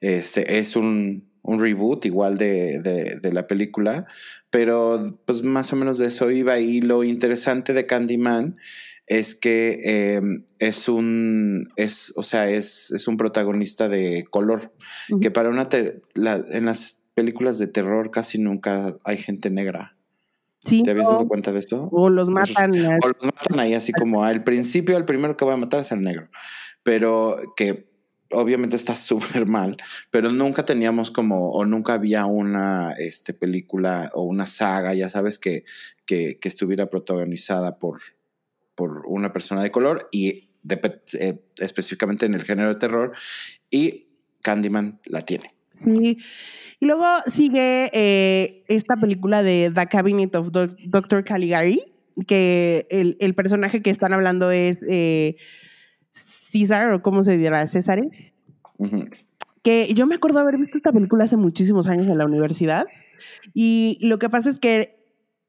Este es un, reboot igual de, de, la película, pero pues más o menos de eso iba y lo interesante de Candyman es que em, es un, es, o sea, es, es un protagonista de color, que para una, en las películas de terror casi nunca hay gente negra. Sí, ¿Te habías dado cuenta de esto? O los matan. o los matan ahí así como al principio, el primero que va a matar es el negro, pero que obviamente está [LAUGHS] súper mal, pero nunca teníamos como, o nunca había una este, película o una saga, ya sabes, que, que, que estuviera protagonizada por, por una persona de color y eh, específicamente en el género de terror y Candyman la tiene. Sí. Y luego sigue eh, esta película de The Cabinet of Dr. Caligari, que el, personaje que están hablando es eh, César, o cómo se dirá, César. Que yo me acuerdo haber visto esta película hace muchísimos años en la universidad. Y lo que pasa es que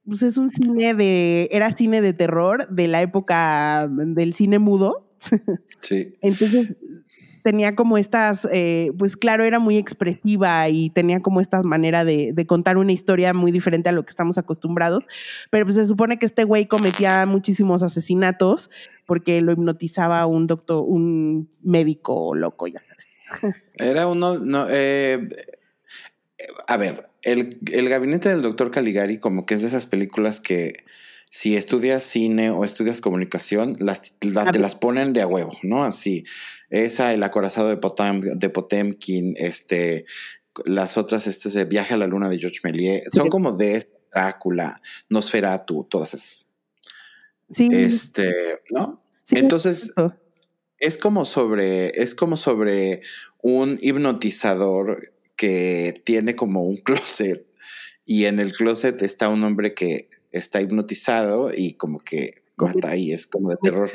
pues es un cine de, era cine de terror de la época del cine mudo. Sí. Entonces tenía como estas, eh, pues claro, era muy expresiva y tenía como esta manera de, contar una historia muy diferente a lo que estamos acostumbrados. Pero pues se supone que este güey cometía muchísimos asesinatos porque lo hipnotizaba un doctor, un médico loco, ya sabes. Era uno, no, eh, a ver, el, gabinete del doctor Caligari como que es de esas películas que si estudias cine o estudias comunicación, las, te las ponen de a huevo, ¿no? Así, esa, El acorazado de, de Potemkin, este, las otras, este de Viaje a la Luna de George Méliès, son como de Drácula, Nosferatu, todas esas. Sí. Este, ¿no? Entonces, es como sobre, es como sobre un hipnotizador que tiene como un [LAUGHS] closet y en el closet está un hombre que está hipnotizado y como que mata ahí, es como de terror.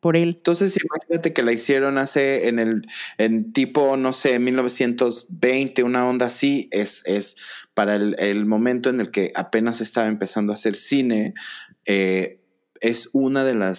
Por él. Entonces, imagínate que la hicieron hace en el en tipo, no sé, 1920, una onda así, es, es para el, momento en el que apenas estaba empezando a hacer cine, eh, es una de las,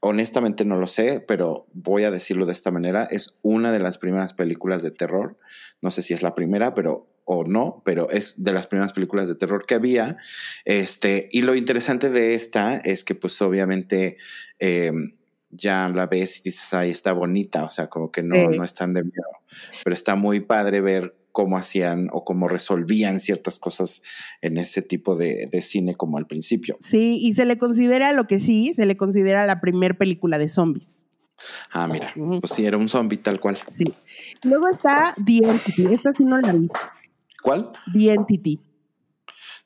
honestamente no lo sé, pero voy a decirlo de esta manera, es una de las primeras películas de terror, no sé si es la primera, pero o no, pero es de las primeras películas de terror que había. Este, y lo interesante de esta es que pues obviamente em, ya la ves y dices, ay, está bonita, o sea, como que no, no es tan de miedo, pero está muy padre ver cómo hacían o cómo resolvían ciertas cosas en ese tipo de, de, cine como al principio. Sí, y se le considera lo que sí, se le considera la primer película de zombies. Ah, mira, pues sí, era un zombie tal cual. Sí. Luego está The Entity, esta sí no la vi. ¿Cuál? The Entity.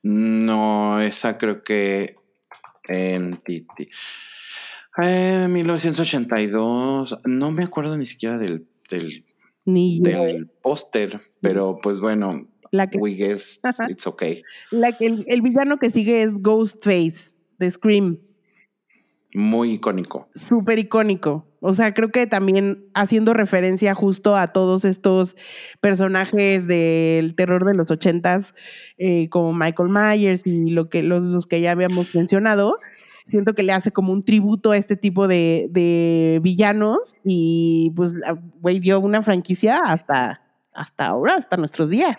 No, esa creo que Entity. Eh, 1982. No me acuerdo ni siquiera del, del, del póster, pero pues bueno, la que, we guess it's okay. La que el, el, villano que sigue es Ghostface de Scream. Muy icónico. Súper icónico. O sea, creo que también haciendo referencia justo a todos estos personajes del terror de los ochentas, eh, como Michael Myers y lo que, los, los, que ya habíamos mencionado, siento que le hace como un tributo a este tipo de, de villanos y pues, güey, dio una franquicia hasta, hasta ahora, hasta nuestros días.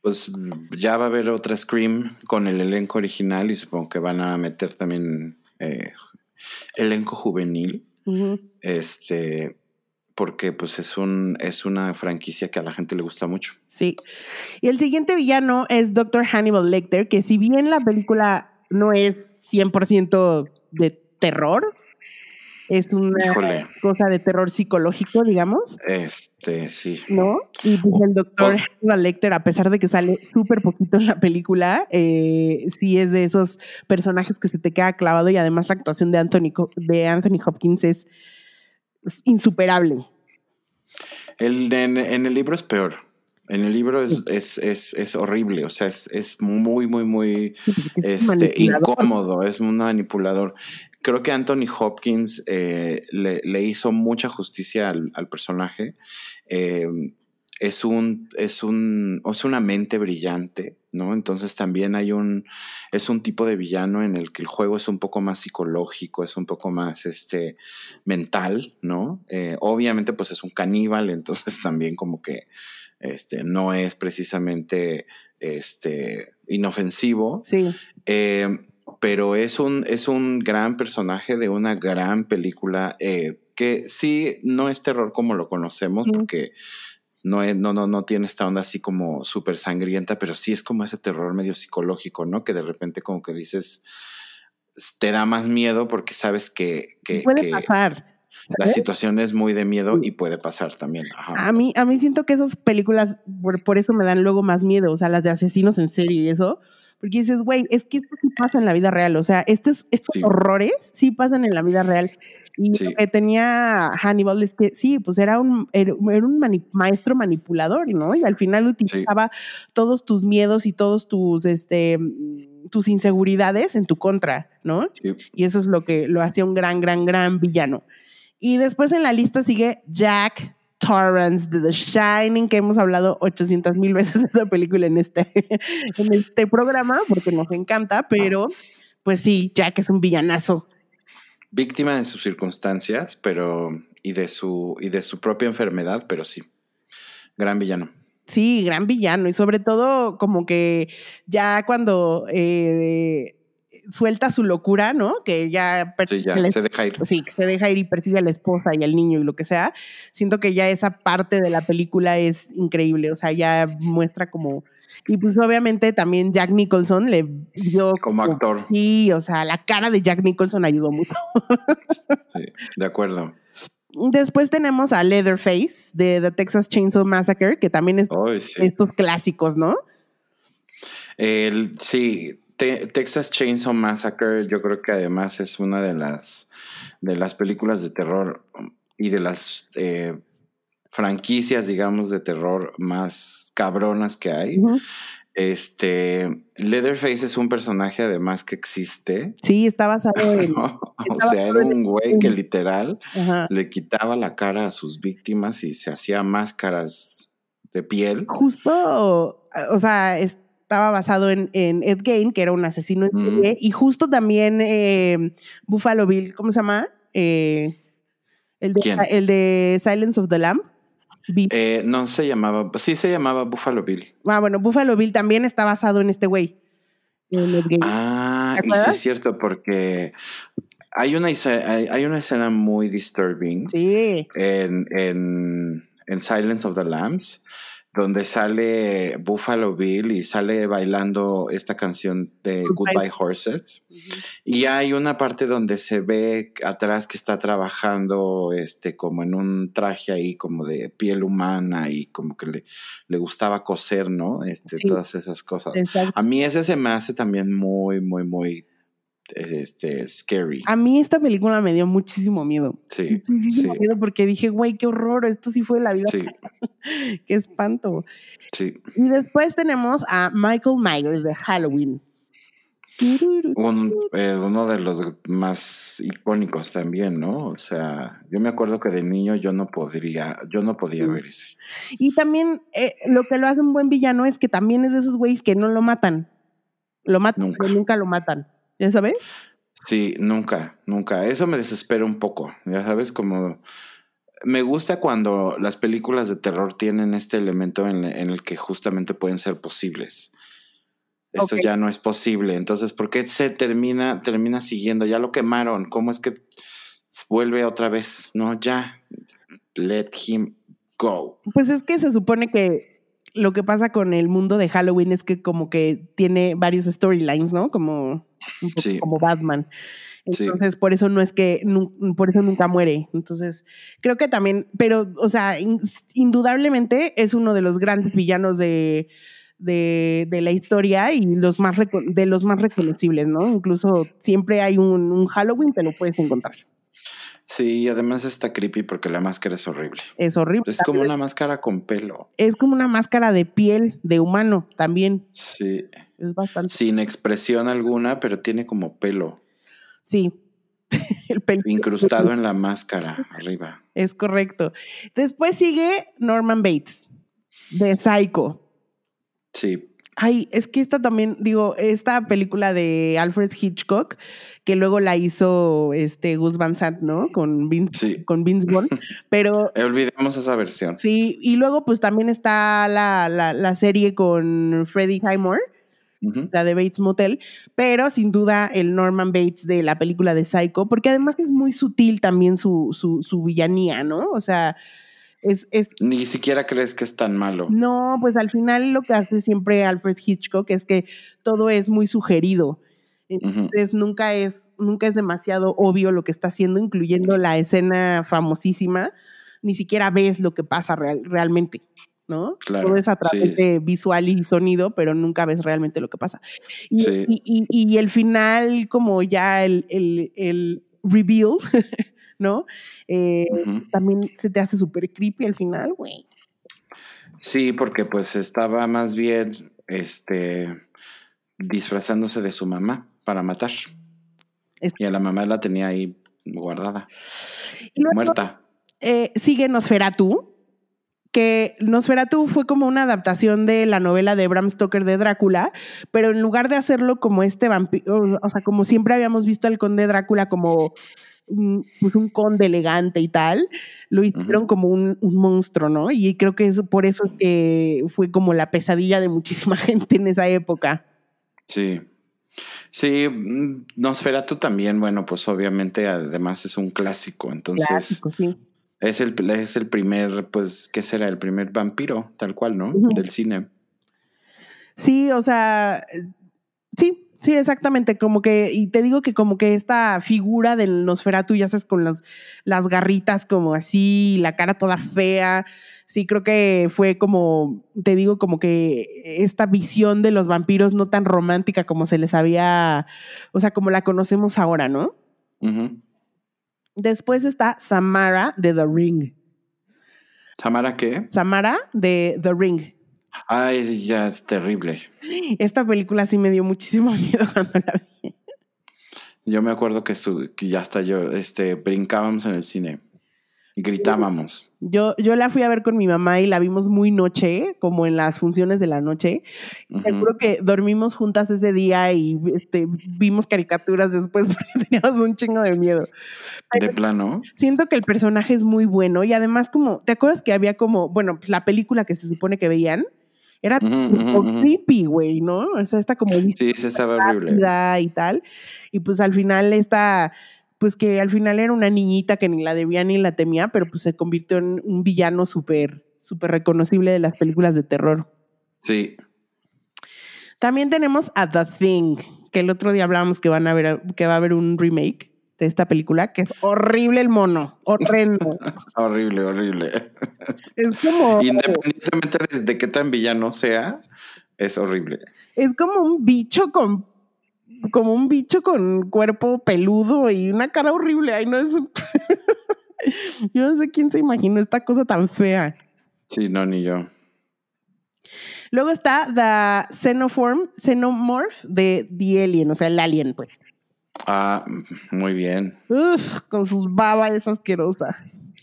Pues ya va a haber otra Scream con el elenco original y supongo que van a meter también eh, elenco juvenil. Este, porque pues es un es una franquicia que a la gente le gusta mucho. Sí. Y el siguiente villano es Dr. Hannibal Lecter, que si bien la película no es 100% de terror, es una cosa de terror psicológico, digamos. Este, sí. ¿No? Y pues el doctor Hannibal Lecter, a pesar de que sale súper poquito en la película, eh, sí es de esos personajes que se te queda clavado y además la actuación de Anthony, de Anthony Hopkins es, insuperable. El, en, el libro es peor. En el libro es, es, es, es horrible, o sea, es, muy, muy, muy [LAUGHS] este, incómodo, es un manipulador creo que Anthony Hopkins eh, le, hizo mucha justicia al, personaje. Eh, es un, es un, es una mente brillante, ¿no? Entonces también hay un, es un tipo de villano en el que el juego es un poco más psicológico, es un poco más, este, mental, ¿no? Eh, obviamente, pues es un caníbal, [LAUGHS] entonces también como que, este, no es precisamente, este, inofensivo. Sí pero es un, es un gran personaje de una gran película eh, que sí no es terror como lo conocemos, porque no, es, no, no, no tiene esta onda así como súper sangrienta, pero sí es como ese terror medio psicológico, ¿no? Que de repente como que dices, te da más miedo porque sabes que... que puede pasar. La situación es muy de miedo y puede pasar también. A mí, a mí siento que esas películas, por, por, eso me dan luego más miedo, o sea, las de asesinos en serie y eso, porque dices, güey, es que esto sí pasa en la vida real, o sea, estos, estos horrores sí pasan en la vida real. Y lo que tenía Hannibal es que sí, pues era un, era, un maestro manipulador, ¿no? Y al final utilizaba todos tus miedos y todos tus, este, tus inseguridades en tu contra, ¿no? Y eso es lo que lo hacía un gran, gran, gran villano. Y después en la lista sigue Jack Torrance de The Shining, que hemos hablado 800 mil veces de esa película en este, [LAUGHS] en este programa, porque nos encanta, pero pues sí, Jack es un villanazo. Víctima de sus circunstancias, pero y de su y de su propia enfermedad, pero sí. Gran villano. Sí, gran villano. Y sobre todo, como que ya cuando eh, suelta su locura, ¿no? Que ya, sí, ya se deja ir. Sí, se deja ir y persigue a la esposa y al niño y lo que sea. Siento que ya esa parte de la película es increíble, o sea, ya muestra como... Y pues obviamente también Jack Nicholson le dio... Como, actor. Sí, o sea, la cara de Jack Nicholson ayudó mucho. [LAUGHS] sí, de acuerdo. Después tenemos a Leatherface de The Texas Chainsaw Massacre, que también es estos clásicos, ¿no? El, sí, Texas Chainsaw Massacre, yo creo que además es una de las, de las películas de terror y de las eh, franquicias, digamos, de terror más cabronas que hay. Este, Leatherface es un personaje además que existe. Sí, está basado en... [LAUGHS] o sea, era un güey que literal le quitaba la cara a sus víctimas y se hacía máscaras de piel. Justo, o sea, es estaba basado en, Ed Gain, que era un asesino en serie, y justo también eh, Buffalo Bill, ¿cómo se llama? Eh, el, de, el de Silence of the Lamb. Eh, no se llamaba, sí se llamaba Buffalo Bill. Ah, bueno, Buffalo Bill también está basado en este güey. Ah, y sí es cierto, porque hay una, hay, una escena muy disturbing sí. en, en, en Silence of the Lambs donde sale Buffalo Bill y sale bailando esta canción de Goodbye. Goodbye Horses. Y hay una parte donde se ve atrás que está trabajando este como en un traje ahí como de piel humana y como que le, le gustaba coser, ¿no? Este, Sí. todas esas cosas. Exacto. A mí ese se me hace también muy, muy, muy este, scary. A mí esta película me dio muchísimo miedo. Sí, Muchísimo sí, miedo porque dije, güey, qué horror, esto sí fue la vida. sí, [LAUGHS] qué espanto. sí. Y después tenemos a Michael Myers de Halloween. Un, eh, uno de los más icónicos también, ¿no? O sea, yo me acuerdo que de niño yo no podría, yo no podía Sí. ver ese. Y también eh, lo que lo hace un buen villano es que también es de esos güeyes que no lo matan. Lo matan, Nunca. pero nunca lo matan. ¿Ya sabes? Sí, nunca, nunca. Eso me desespera un poco, ya sabes, como me gusta cuando las películas de terror tienen este elemento en, en el que justamente pueden ser posibles. Esto Ok. ya no es posible. Entonces, ¿por qué se termina, termina siguiendo? Ya lo quemaron. ¿Cómo es que vuelve otra vez? No, ya. Let him go. Pues es que se supone que lo que pasa con el mundo de Halloween es que como que tiene varios storylines, ¿no? Como, un poco Sí. como Batman. Sí. Entonces, por eso no es que, por eso nunca muere. Entonces, creo que también, pero, o sea, in- indudablemente es uno de los grandes villanos de, de, de la historia y los más de los más reconocibles, ¿no? Incluso siempre hay un, un Halloween, te lo puedes encontrar. Sí, y además está creepy porque la máscara es horrible. Es horrible. Es como una máscara con pelo. Es como una máscara de piel de humano también. Sí. Es bastante. Sin expresión alguna, pero tiene como pelo Sí. [LAUGHS] El pelo. incrustado en la máscara arriba. Es correcto. Después sigue Norman Bates, de Psycho. Sí, Ay, es que esta también, digo, esta película de Alfred Hitchcock, que luego la hizo este Gus Van Sant, ¿no? Con Vince, Sí. con Vince Vaughn. Pero [LAUGHS] olvidemos esa versión. sí, y luego pues también está la, la, la serie con Freddie Highmore, la de Bates Motel, pero sin duda el Norman Bates de la película de Psycho, porque además es muy sutil también su, su, su villanía, ¿no? O sea, es, es Ni siquiera crees que es tan malo. no, pues al final lo que hace siempre Alfred Hitchcock es que todo es muy sugerido. Entonces nunca es, nunca es demasiado obvio lo que está haciendo, incluyendo la escena famosísima. Ni siquiera ves lo que pasa real- realmente, ¿no? Claro, Todo es a través sí. de visual y sonido, pero nunca ves realmente lo que pasa. Y, Sí. y- y- y el final, como ya el, el, el reveal, [LAUGHS] ¿no? Eh. También se te hace súper creepy al final, güey. Sí, porque pues estaba más bien este disfrazándose de su mamá para matar. Es- Y a la mamá la tenía ahí guardada, Y luego, muerta. eh, sigue Nosferatu, que Nosferatu fue como una adaptación de la novela de Bram Stoker de Drácula, pero en lugar de hacerlo como este vampiro, o sea, como siempre habíamos visto al conde Drácula como un, pues un conde elegante y tal, lo hicieron como un, un monstruo, ¿no? Y creo que eso, por eso es que fue como la pesadilla de muchísima [LAUGHS] gente en esa época. Sí. Sí, mm, Nosferatu también, bueno, pues obviamente además es un clásico, entonces Clásico, sí. es el, es el primer, pues, ¿qué será? El primer vampiro, tal cual, ¿no? Del cine. Sí, o sea, sí, sí, exactamente. Como que, y te digo que como que esta figura del Nosferatu, ya sabes, con los, las garritas como así, la cara toda fea. Sí, creo que fue como, te digo, como que esta visión de los vampiros no tan romántica como se les había, o sea, como la conocemos ahora, ¿no? Después está Samara de The Ring. ¿Samara qué? Samara de The Ring. Ay, ya es terrible. Esta película sí me dio muchísimo [LAUGHS] miedo cuando la vi. Yo me acuerdo que, su, que ya hasta yo, este, brincábamos en el cine. Gritábamos. Yo, yo la fui a ver con mi mamá y la vimos muy noche, como en las funciones de la noche. Ujú. Seguro que dormimos juntas ese día y este, vimos caricaturas después [LAUGHS] porque teníamos un chingo de miedo. De plano. Siento que el personaje es muy bueno y además como, ¿te acuerdas que había como, bueno, pues la película que se supone que veían? Era ujú. creepy, güey, ¿no? O sea, está como Sí, sí, estaba horrible. y tal. Y pues al final esta, pues que al final era una niñita que ni la debía ni la temía, pero pues se convirtió en un villano súper, súper reconocible de las películas de terror. Sí. También tenemos a The Thing, que el otro día hablábamos que van a ver, que va a haber un remake de esta película, que es horrible el mono, horrendo. [LAUGHS] horrible, horrible. Es como. Independientemente de qué tan villano sea, es horrible. Es como un bicho con. Como un bicho con cuerpo peludo y una cara horrible. Ay, no es. [LAUGHS] yo no sé quién se imaginó esta cosa tan fea. Sí, no, ni yo. Luego está The Xenoform, Xenomorph de The Alien, o sea, el alien, pues. Ah, muy bien. Uf, con sus babas asquerosa.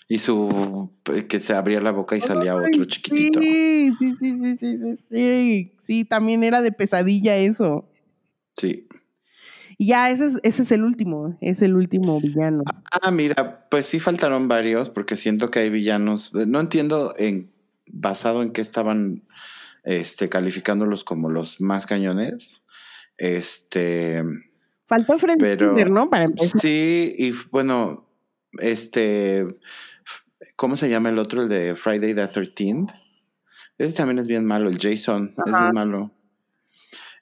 Y su que se abría la boca y salía otro chiquitito. Sí, sí, sí, sí, sí, sí, sí. también era de pesadilla eso. Sí. Y ya, ese es, ese es el último, es el último villano. Ah, mira, pues sí faltaron varios, porque siento que hay villanos. No entiendo en basado en qué estaban este, calificándolos como los más cañones. Este. Faltó Freddy pero, ¿no? Para empezar. Sí, y bueno, este. ¿Cómo se llama el otro? El de Friday the 13th. Ese también es bien malo, el Jason. Es bien malo. [LAUGHS]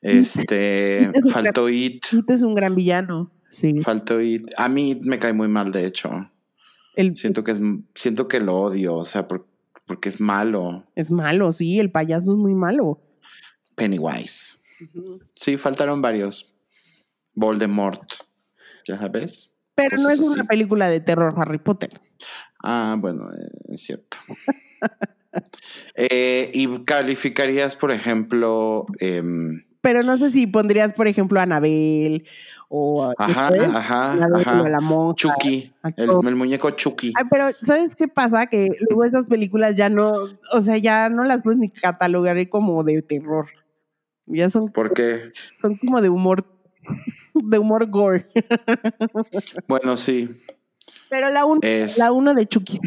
Este. faltó It. It es un gran villano. Sí. Faltó It. A mí me cae muy mal, de hecho. siento que es, siento que lo odio, o sea, porque porque es malo. Es malo, sí, el payaso es muy malo. Pennywise. Sí, faltaron varios. Voldemort, ya sabes. Pero no es una película de terror Harry Potter. Ah, bueno, eh, es cierto. [LAUGHS] Eh, ¿Y calificarías, por ejemplo... Em, Pero no sé si pondrías, por ejemplo, a Anabel o ajá, ajá, ajá. La Chucky, el, muñeco Chucky. Ay, pero ¿sabes qué pasa? Que luego esas películas ya no, o sea, ya no las puedes ni catalogar como de terror. Ya son. ¿Por qué? Son como de humor, de humor gore. Bueno, sí. Pero la uno, la uno de Chucky,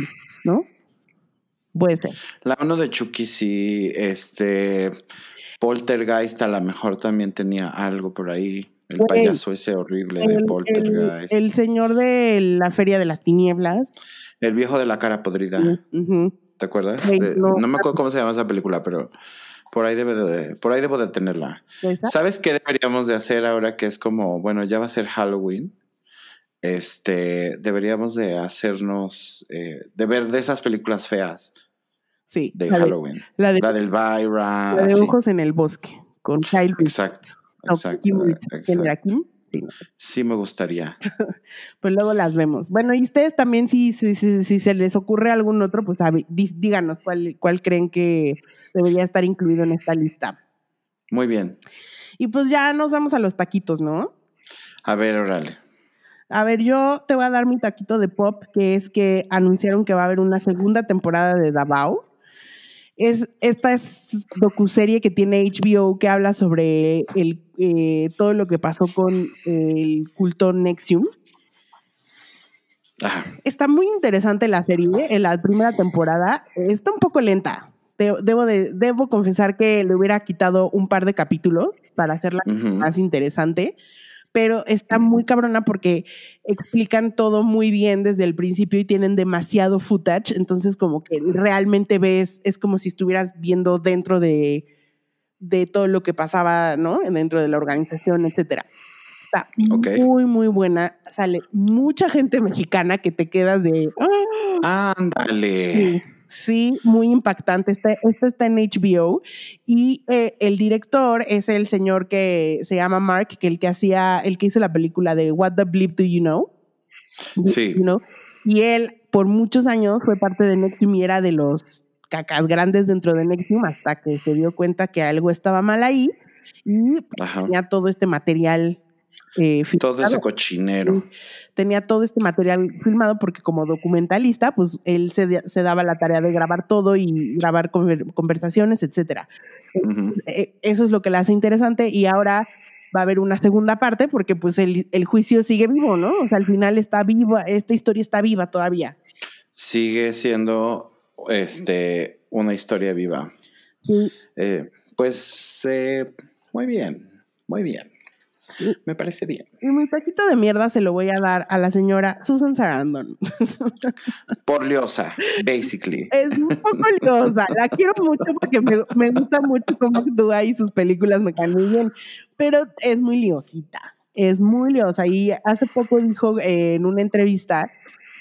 ¿no? Puede ser. La uno de Chucky sí, este Poltergeist a lo mejor también tenía algo por ahí. El payaso ese horrible de Poltergeist. El, señor de la Feria de las Tinieblas. El viejo de la cara podrida. ¿Te acuerdas? no, me acuerdo cómo se llama esa película, pero por ahí, debe de, por ahí debo de tenerla. ¿Sabes qué deberíamos de hacer ahora que es como, bueno, ya va a ser Halloween? Este, deberíamos de hacernos, eh, de ver de esas películas feas. Sí. De Halloween. la, del Byra. La de Ojos en el Bosque, con Kyle. Exacto. Exacto. Sí, me gustaría. [LAUGHS] pues luego las vemos. Bueno, y ustedes también, si, si, si, se les ocurre algún otro, pues díganos cuál, cuál creen que debería estar incluido en esta lista. Muy bien. Y pues ya nos vamos a los taquitos, ¿no? A ver, órale. A ver, yo te voy a dar mi taquito de pop, que es que anunciaron que va a haber una segunda temporada de Davao. Es, esta es docuserie que tiene HBO que habla sobre el, eh, todo lo que pasó con el culto Nexium. Está muy interesante la serie, en la primera temporada. Está un poco lenta. Debo, de, debo confesar que le hubiera quitado un par de capítulos para hacerla más interesante pero está muy cabrona porque explican todo muy bien desde el principio y tienen demasiado footage, entonces como que realmente ves, es como si estuvieras viendo dentro de, todo lo que pasaba, ¿no? Dentro de la organización, etcétera. Está muy, muy buena. Sale mucha gente mexicana que te quedas de... Ándale. Sí, muy impactante. Este, este está en HBO y eh, el director es el señor que se llama Mark, que el que hacía, el que hizo la película de What the Bleep Do You Know? Sí. Y él por muchos años fue parte de Nexium y era de los cacas grandes dentro de Nexium hasta que se dio cuenta que algo estaba mal ahí y tenía todo este material eh, todo ese cochinero. Tenía todo este material filmado porque como documentalista, pues él se, se daba la tarea de grabar todo y grabar conversaciones, etcétera. Eh, eso es lo que le hace interesante y ahora va a haber una segunda parte porque pues el, el, juicio sigue vivo, ¿no? O sea, al final está viva, esta historia está viva todavía. Sigue siendo este, una historia viva. Sí. Eh, pues muy bien, muy bien. [LAUGHS] Me parece bien. Y mi taquito de mierda se lo voy a dar a la señora Susan Sarandon. [LAUGHS] Por liosa, basically. Es un poco liosa. La quiero mucho porque me, me gusta mucho cómo actúa y sus películas me caen muy bien. Pero es muy liosita. Es muy liosa. Y hace poco dijo eh, en una entrevista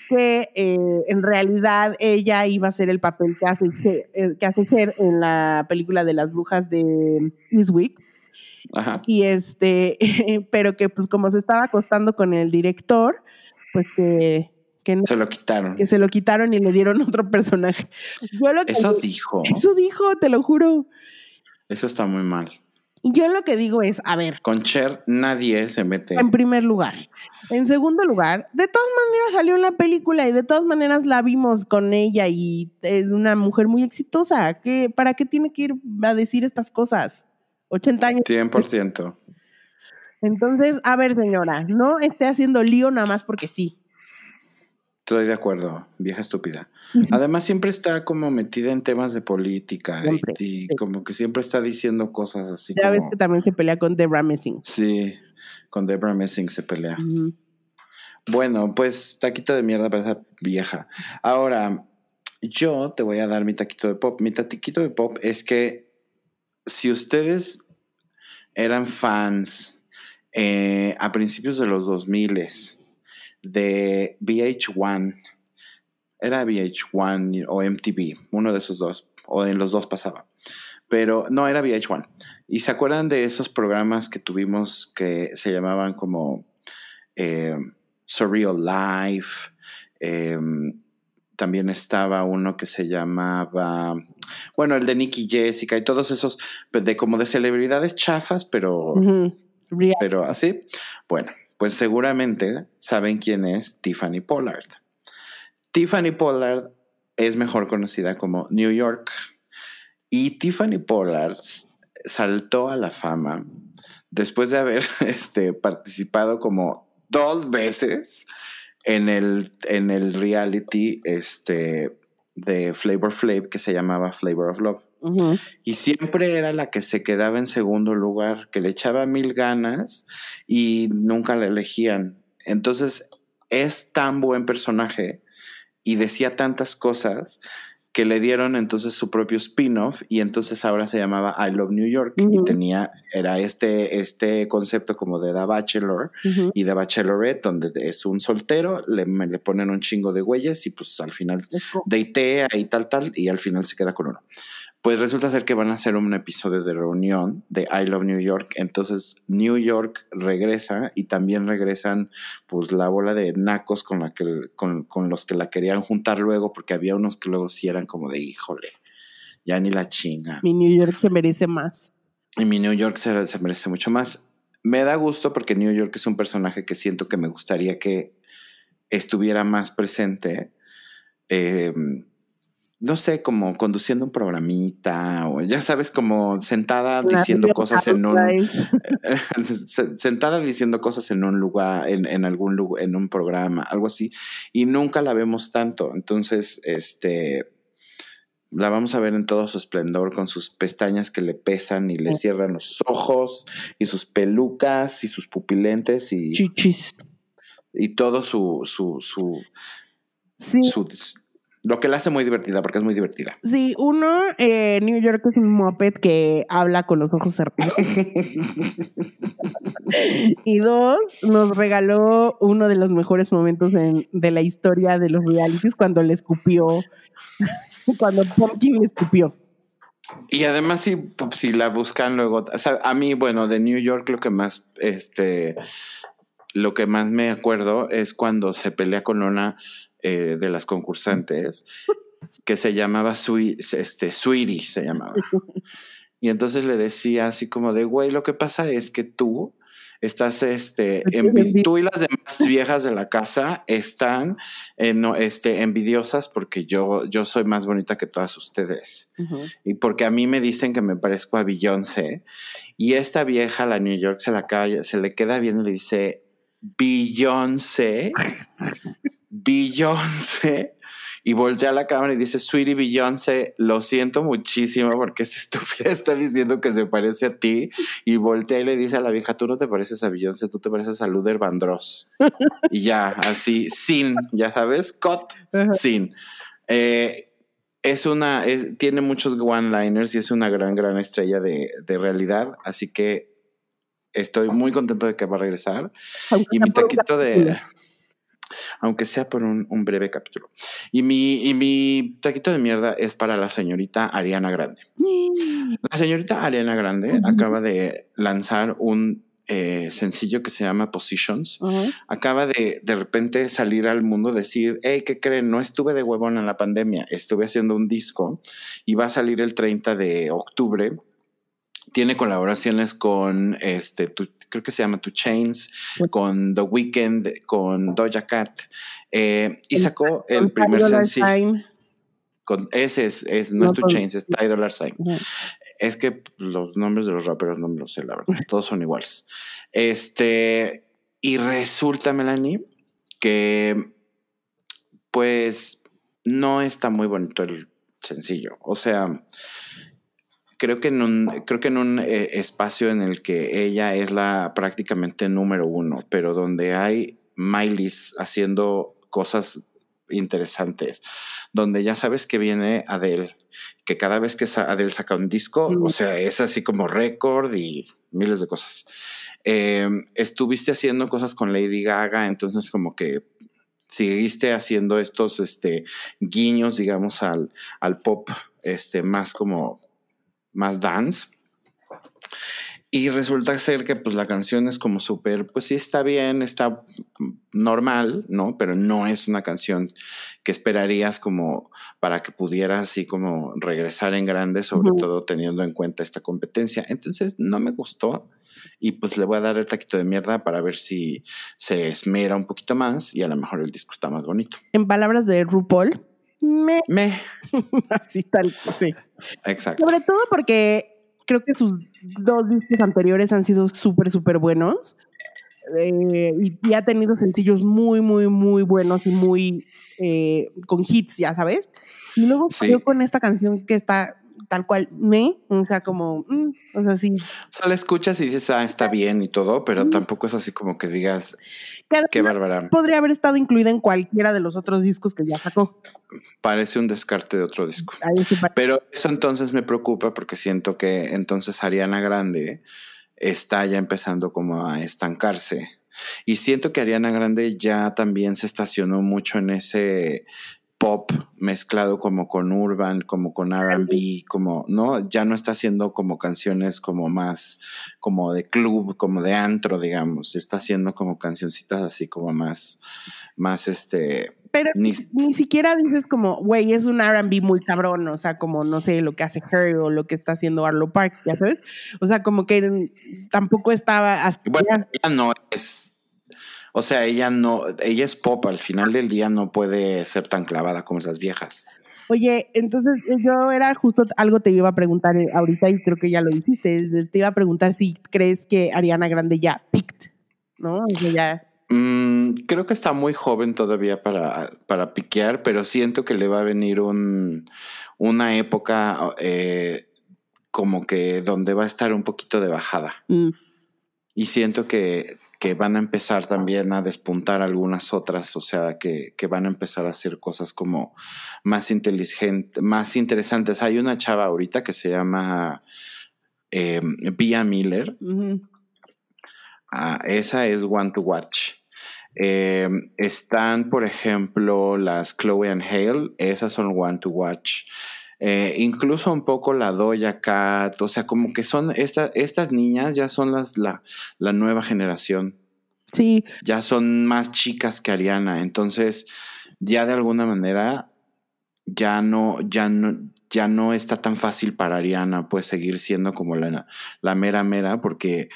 que eh, en realidad ella iba a ser el papel que hace, eh, que hace ser en la película de las brujas de Eastwick. Ajá. Y este, [LAUGHS] pero que pues como se estaba acostando con el director, pues que, que, no- Se lo quitaron. que se lo quitaron y le dieron [LAUGHS] otro personaje. Yo lo que Eso dijo. eso dijo, te lo juro. Eso está muy mal. Yo lo que digo es, a ver, Con Cher nadie se mete. en primer lugar. En segundo lugar, de todas maneras salió en la película y de todas maneras la vimos con ella y es una mujer muy exitosa. ¿Qué, ¿Para qué tiene que ir a decir estas cosas? 80 años. 100%. Entonces, a ver, señora, no esté haciendo lío nada más porque sí. Estoy de acuerdo, vieja estúpida. Además, siempre está como metida en temas de política y- Siempre, y, sí. como que siempre está diciendo cosas así Ya ves como. que también se pelea con Debra Messing. Sí, con Debra Messing se pelea. Bueno, pues taquito de mierda para esa vieja. Ahora, yo te voy a dar mi taquito de pop. Mi taquito de pop es que si ustedes eran fans eh, a principios de los 2000 de VH1, era VH1 o MTV, uno de esos dos, o en los dos pasaba. Pero no era VH1. ¿Y se acuerdan de esos programas que tuvimos que se llamaban como eh, Surreal Life? Eh, también estaba uno que se llamaba, bueno, el de Nicky Jessica y todos esos, pues, de como de celebridades chafas, pero, pero así. Bueno, pues seguramente saben quién es Tiffany Pollard. Tiffany Pollard es mejor conocida como New York. Y Tiffany Pollard saltó a la fama después de haber [LAUGHS] este, participado como dos veces en el, en el reality este, de Flavor Flav que se llamaba Flavor of Love. Y siempre era la que se quedaba en segundo lugar, que le echaba mil ganas y nunca la elegían. Entonces es tan buen personaje y decía tantas cosas que le dieron entonces su propio spin-off y entonces ahora se llamaba I Love New York y tenía, era este, este concepto como de The Bachelor y The Bachelorette, donde es un soltero, le, le ponen un chingo de güeyes y pues al final datea y tal, tal, y al final se queda con uno. Pues resulta ser que van a hacer un episodio de reunión de I Love New York. Entonces New York regresa y también regresan pues la bola de nacos con, la que, con, con los que la querían juntar luego, porque había unos que luego sí eran como de híjole, ya ni la chinga. Mi New York se merece más. Y mi New York se, se merece mucho más. Me da gusto porque New York es un personaje que siento que me gustaría que estuviera más presente. Eh, no sé, como conduciendo un programita o ya sabes, como sentada diciendo cosas en un [LAUGHS] sentada diciendo cosas en un lugar, en, en algún lugar, en un programa, algo así, y nunca la vemos tanto. Entonces, este la vamos a ver en todo su esplendor con sus pestañas que le pesan y le Sí. cierran los ojos y sus pelucas y sus pupilentes y, Chichis. y todo su, su, su, Sí, su- lo que la hace muy divertida, porque es muy divertida. sí, uno, eh, New York es un moped que habla con los ojos cerrados. [LAUGHS] y dos, nos regaló uno de los mejores momentos en- de la historia de los realities cuando le escupió, [LAUGHS] cuando Pumpkin le escupió. Y además, si, pues, si la buscan luego, o sea, a mí, bueno, de New York lo que más, este, lo que más me acuerdo es cuando se pelea con una eh, de las concursantes que se llamaba Sui- este, Sweetie, se llamaba. [LAUGHS] Y entonces le decía así como de, güey, lo que pasa es que tú estás, este, envi- tú y las demás viejas de la casa están eh, no, este, envidiosas porque yo, yo soy más bonita que todas ustedes y porque a mí me dicen que me parezco a Beyoncé. Y esta vieja, la New York, se la calla, se le queda viendo y le dice, Beyoncé, [LAUGHS] Beyoncé. y voltea a la cámara y dice, Sweetie Beyoncé, lo siento muchísimo porque esa estúpida está diciendo que se parece a ti. Y voltea y le dice a la vieja, tú no te pareces a Beyoncé, tú te pareces a Luder Vandross. y ya, así, sin, ya sabes, cut, sin. Eh, es una, tiene muchos one-liners y es una gran, gran estrella de, de realidad. Así que estoy muy contento de que va a regresar. y mi taquito de aunque sea por un, breve capítulo. Y mi, y mi taquito de mierda es para la señorita Ariana Grande. Mm. La señorita Ariana Grande acaba de lanzar un eh, sencillo que se llama Positions. Acaba de de repente salir al mundo decir, hey, ¿qué creen? No estuve de huevón en la pandemia, estuve haciendo un disco y va a salir el 30 de octubre tiene colaboraciones con este, creo que se llama Two Chains, con The Weeknd, con Doja Cat. Eh, y sacó el primer sencillo. Con, ese es, no, es Two Chains, es Ty Dollar Sign. Es que los nombres de los raperos no me los sé, la verdad. [LAUGHS] Todos son iguales. Este, y resulta, Melanie, que pues no está muy bonito el sencillo. O sea, creo que en un, creo que en un eh, espacio en el que ella es la prácticamente número uno, pero donde hay Miley's haciendo cosas interesantes, donde ya sabes que viene Adele, que cada vez que Adele saca un disco, o sea, es así como récord y miles de cosas. Em, estuviste haciendo cosas con Lady Gaga, entonces como que seguiste haciendo estos este, guiños, digamos, al, al pop este, más como más dance. Y resulta ser que pues la canción es como súper, pues sí está bien, está normal, ¿no? Pero no es una canción que esperarías como para que pudieras así como regresar en grande, sobre todo teniendo en cuenta esta competencia. Entonces no me gustó y pues le voy a dar el taquito de mierda para ver si se esmera un poquito más y a lo mejor el disco está más bonito. En palabras de RuPaul, me. Me. [LAUGHS] Así tal, sí. Exacto. Sobre todo porque creo que sus dos discos anteriores han sido súper, súper buenos. Eh, y, ha tenido sencillos muy, muy, muy buenos y muy eh, con hits, ya sabes. Y luego salió con esta canción que está tal cual me, o sea, como, mm, o sea, sí. O sea, la escuchas y dices, ah, está bien y todo, pero tampoco es así como que digas, qué bárbara. Podría haber estado incluida en cualquiera de los otros discos que ya sacó. Parece un descarte de otro disco. pero eso entonces me preocupa porque siento que entonces Ariana Grande está ya empezando como a estancarse. Y siento que Ariana Grande ya también se estacionó mucho en ese pop mezclado como con urban, como con RB, como, ¿no? Ya no está haciendo como canciones como más, como de club, como de antro, digamos. Está haciendo como cancioncitas así como más, más este. Pero ni, siquiera dices como, güey, es un RB muy cabrón, o sea, como no sé, lo que hace Harry o lo que está haciendo Arlo Park, ya sabes. O sea, como que tampoco estaba hasta. Bueno, ya no es o sea, ella no, ella es pop, al final del día no puede ser tan clavada como esas viejas. Oye, entonces eh, yo era justo algo te iba a preguntar eh, ahorita y creo que ya lo dijiste, te iba a preguntar si crees que Ariana Grande ya picked, ¿no? O ya... Mm, creo que está muy joven todavía para, para piquear, pero siento que le va a venir un, una época eh, como que donde va a estar un poquito de bajada. Mm. Y siento que que van a empezar también a despuntar algunas otras, o sea, que, van a empezar a hacer cosas como más inteligentes, más interesantes. Hay una chava ahorita que se llama eh, Miller. Ah, esa es One to Watch. Eh, están, por ejemplo, las Chloe and Hale, esas son One to Watch. Eh, incluso un poco la Doya Cat, o sea, como que son estas niñas ya son las, la, la nueva generación. Sí. Ya son más chicas que Ariana, entonces ya de alguna manera ya no, ya no, ya no está tan fácil para Ariana pues seguir siendo como la, la mera mera porque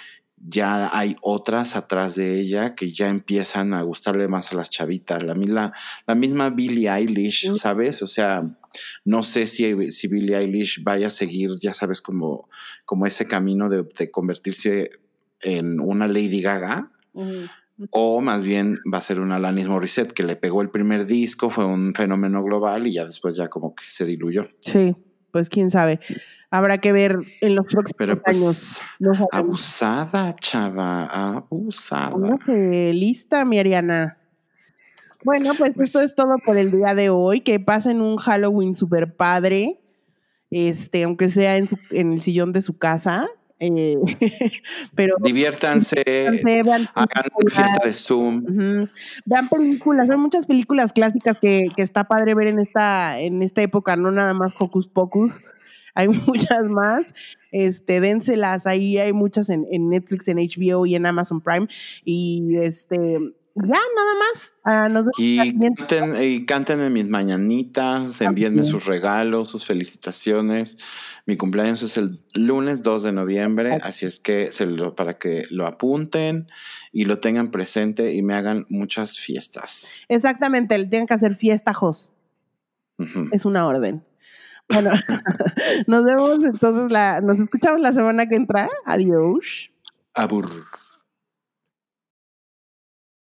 ya hay otras atrás de ella que ya empiezan a gustarle más a las chavitas. La, la, la misma Billie Eilish, ¿sabes? O sea, no sé si, si Billie Eilish vaya a seguir, ya sabes, como, como ese camino de, convertirse en una Lady Gaga. O más bien va a ser un Alanis Morissette que le pegó el primer disco, fue un fenómeno global y ya después ya como que se diluyó. Sí, pues quién sabe. Habrá que ver en los próximos Pero años. pues sabemos. abusada, chava, abusada. Póngase lista, mi Ariana. Bueno, pues esto es todo por el día de hoy. Que pasen un Halloween super padre. Este, aunque sea en el sillón de su casa. Eh, [LAUGHS] pero Diviértanse, hagan una fiesta de Zoom. Vean películas, hay muchas películas clásicas que, que está padre ver en esta, en esta época, no nada más Hocus Pocus, [LAUGHS] hay muchas más, este, dénselas, ahí hay muchas en, en Netflix, en HBO y en Amazon Prime, y este, ya, nada más, Ah, nos vemos la Y, canten, y cántenme mis mañanitas, envíenme sus regalos, sus felicitaciones. Mi cumpleaños es el lunes 2 de noviembre, así es que se lo, para que lo apunten y lo tengan presente y me hagan muchas fiestas. Exactamente, le tienen que hacer fiesta, Jos, es una orden. Bueno, [LAUGHS] nos vemos entonces, la, nos escuchamos la semana que entra, adiós. Abur.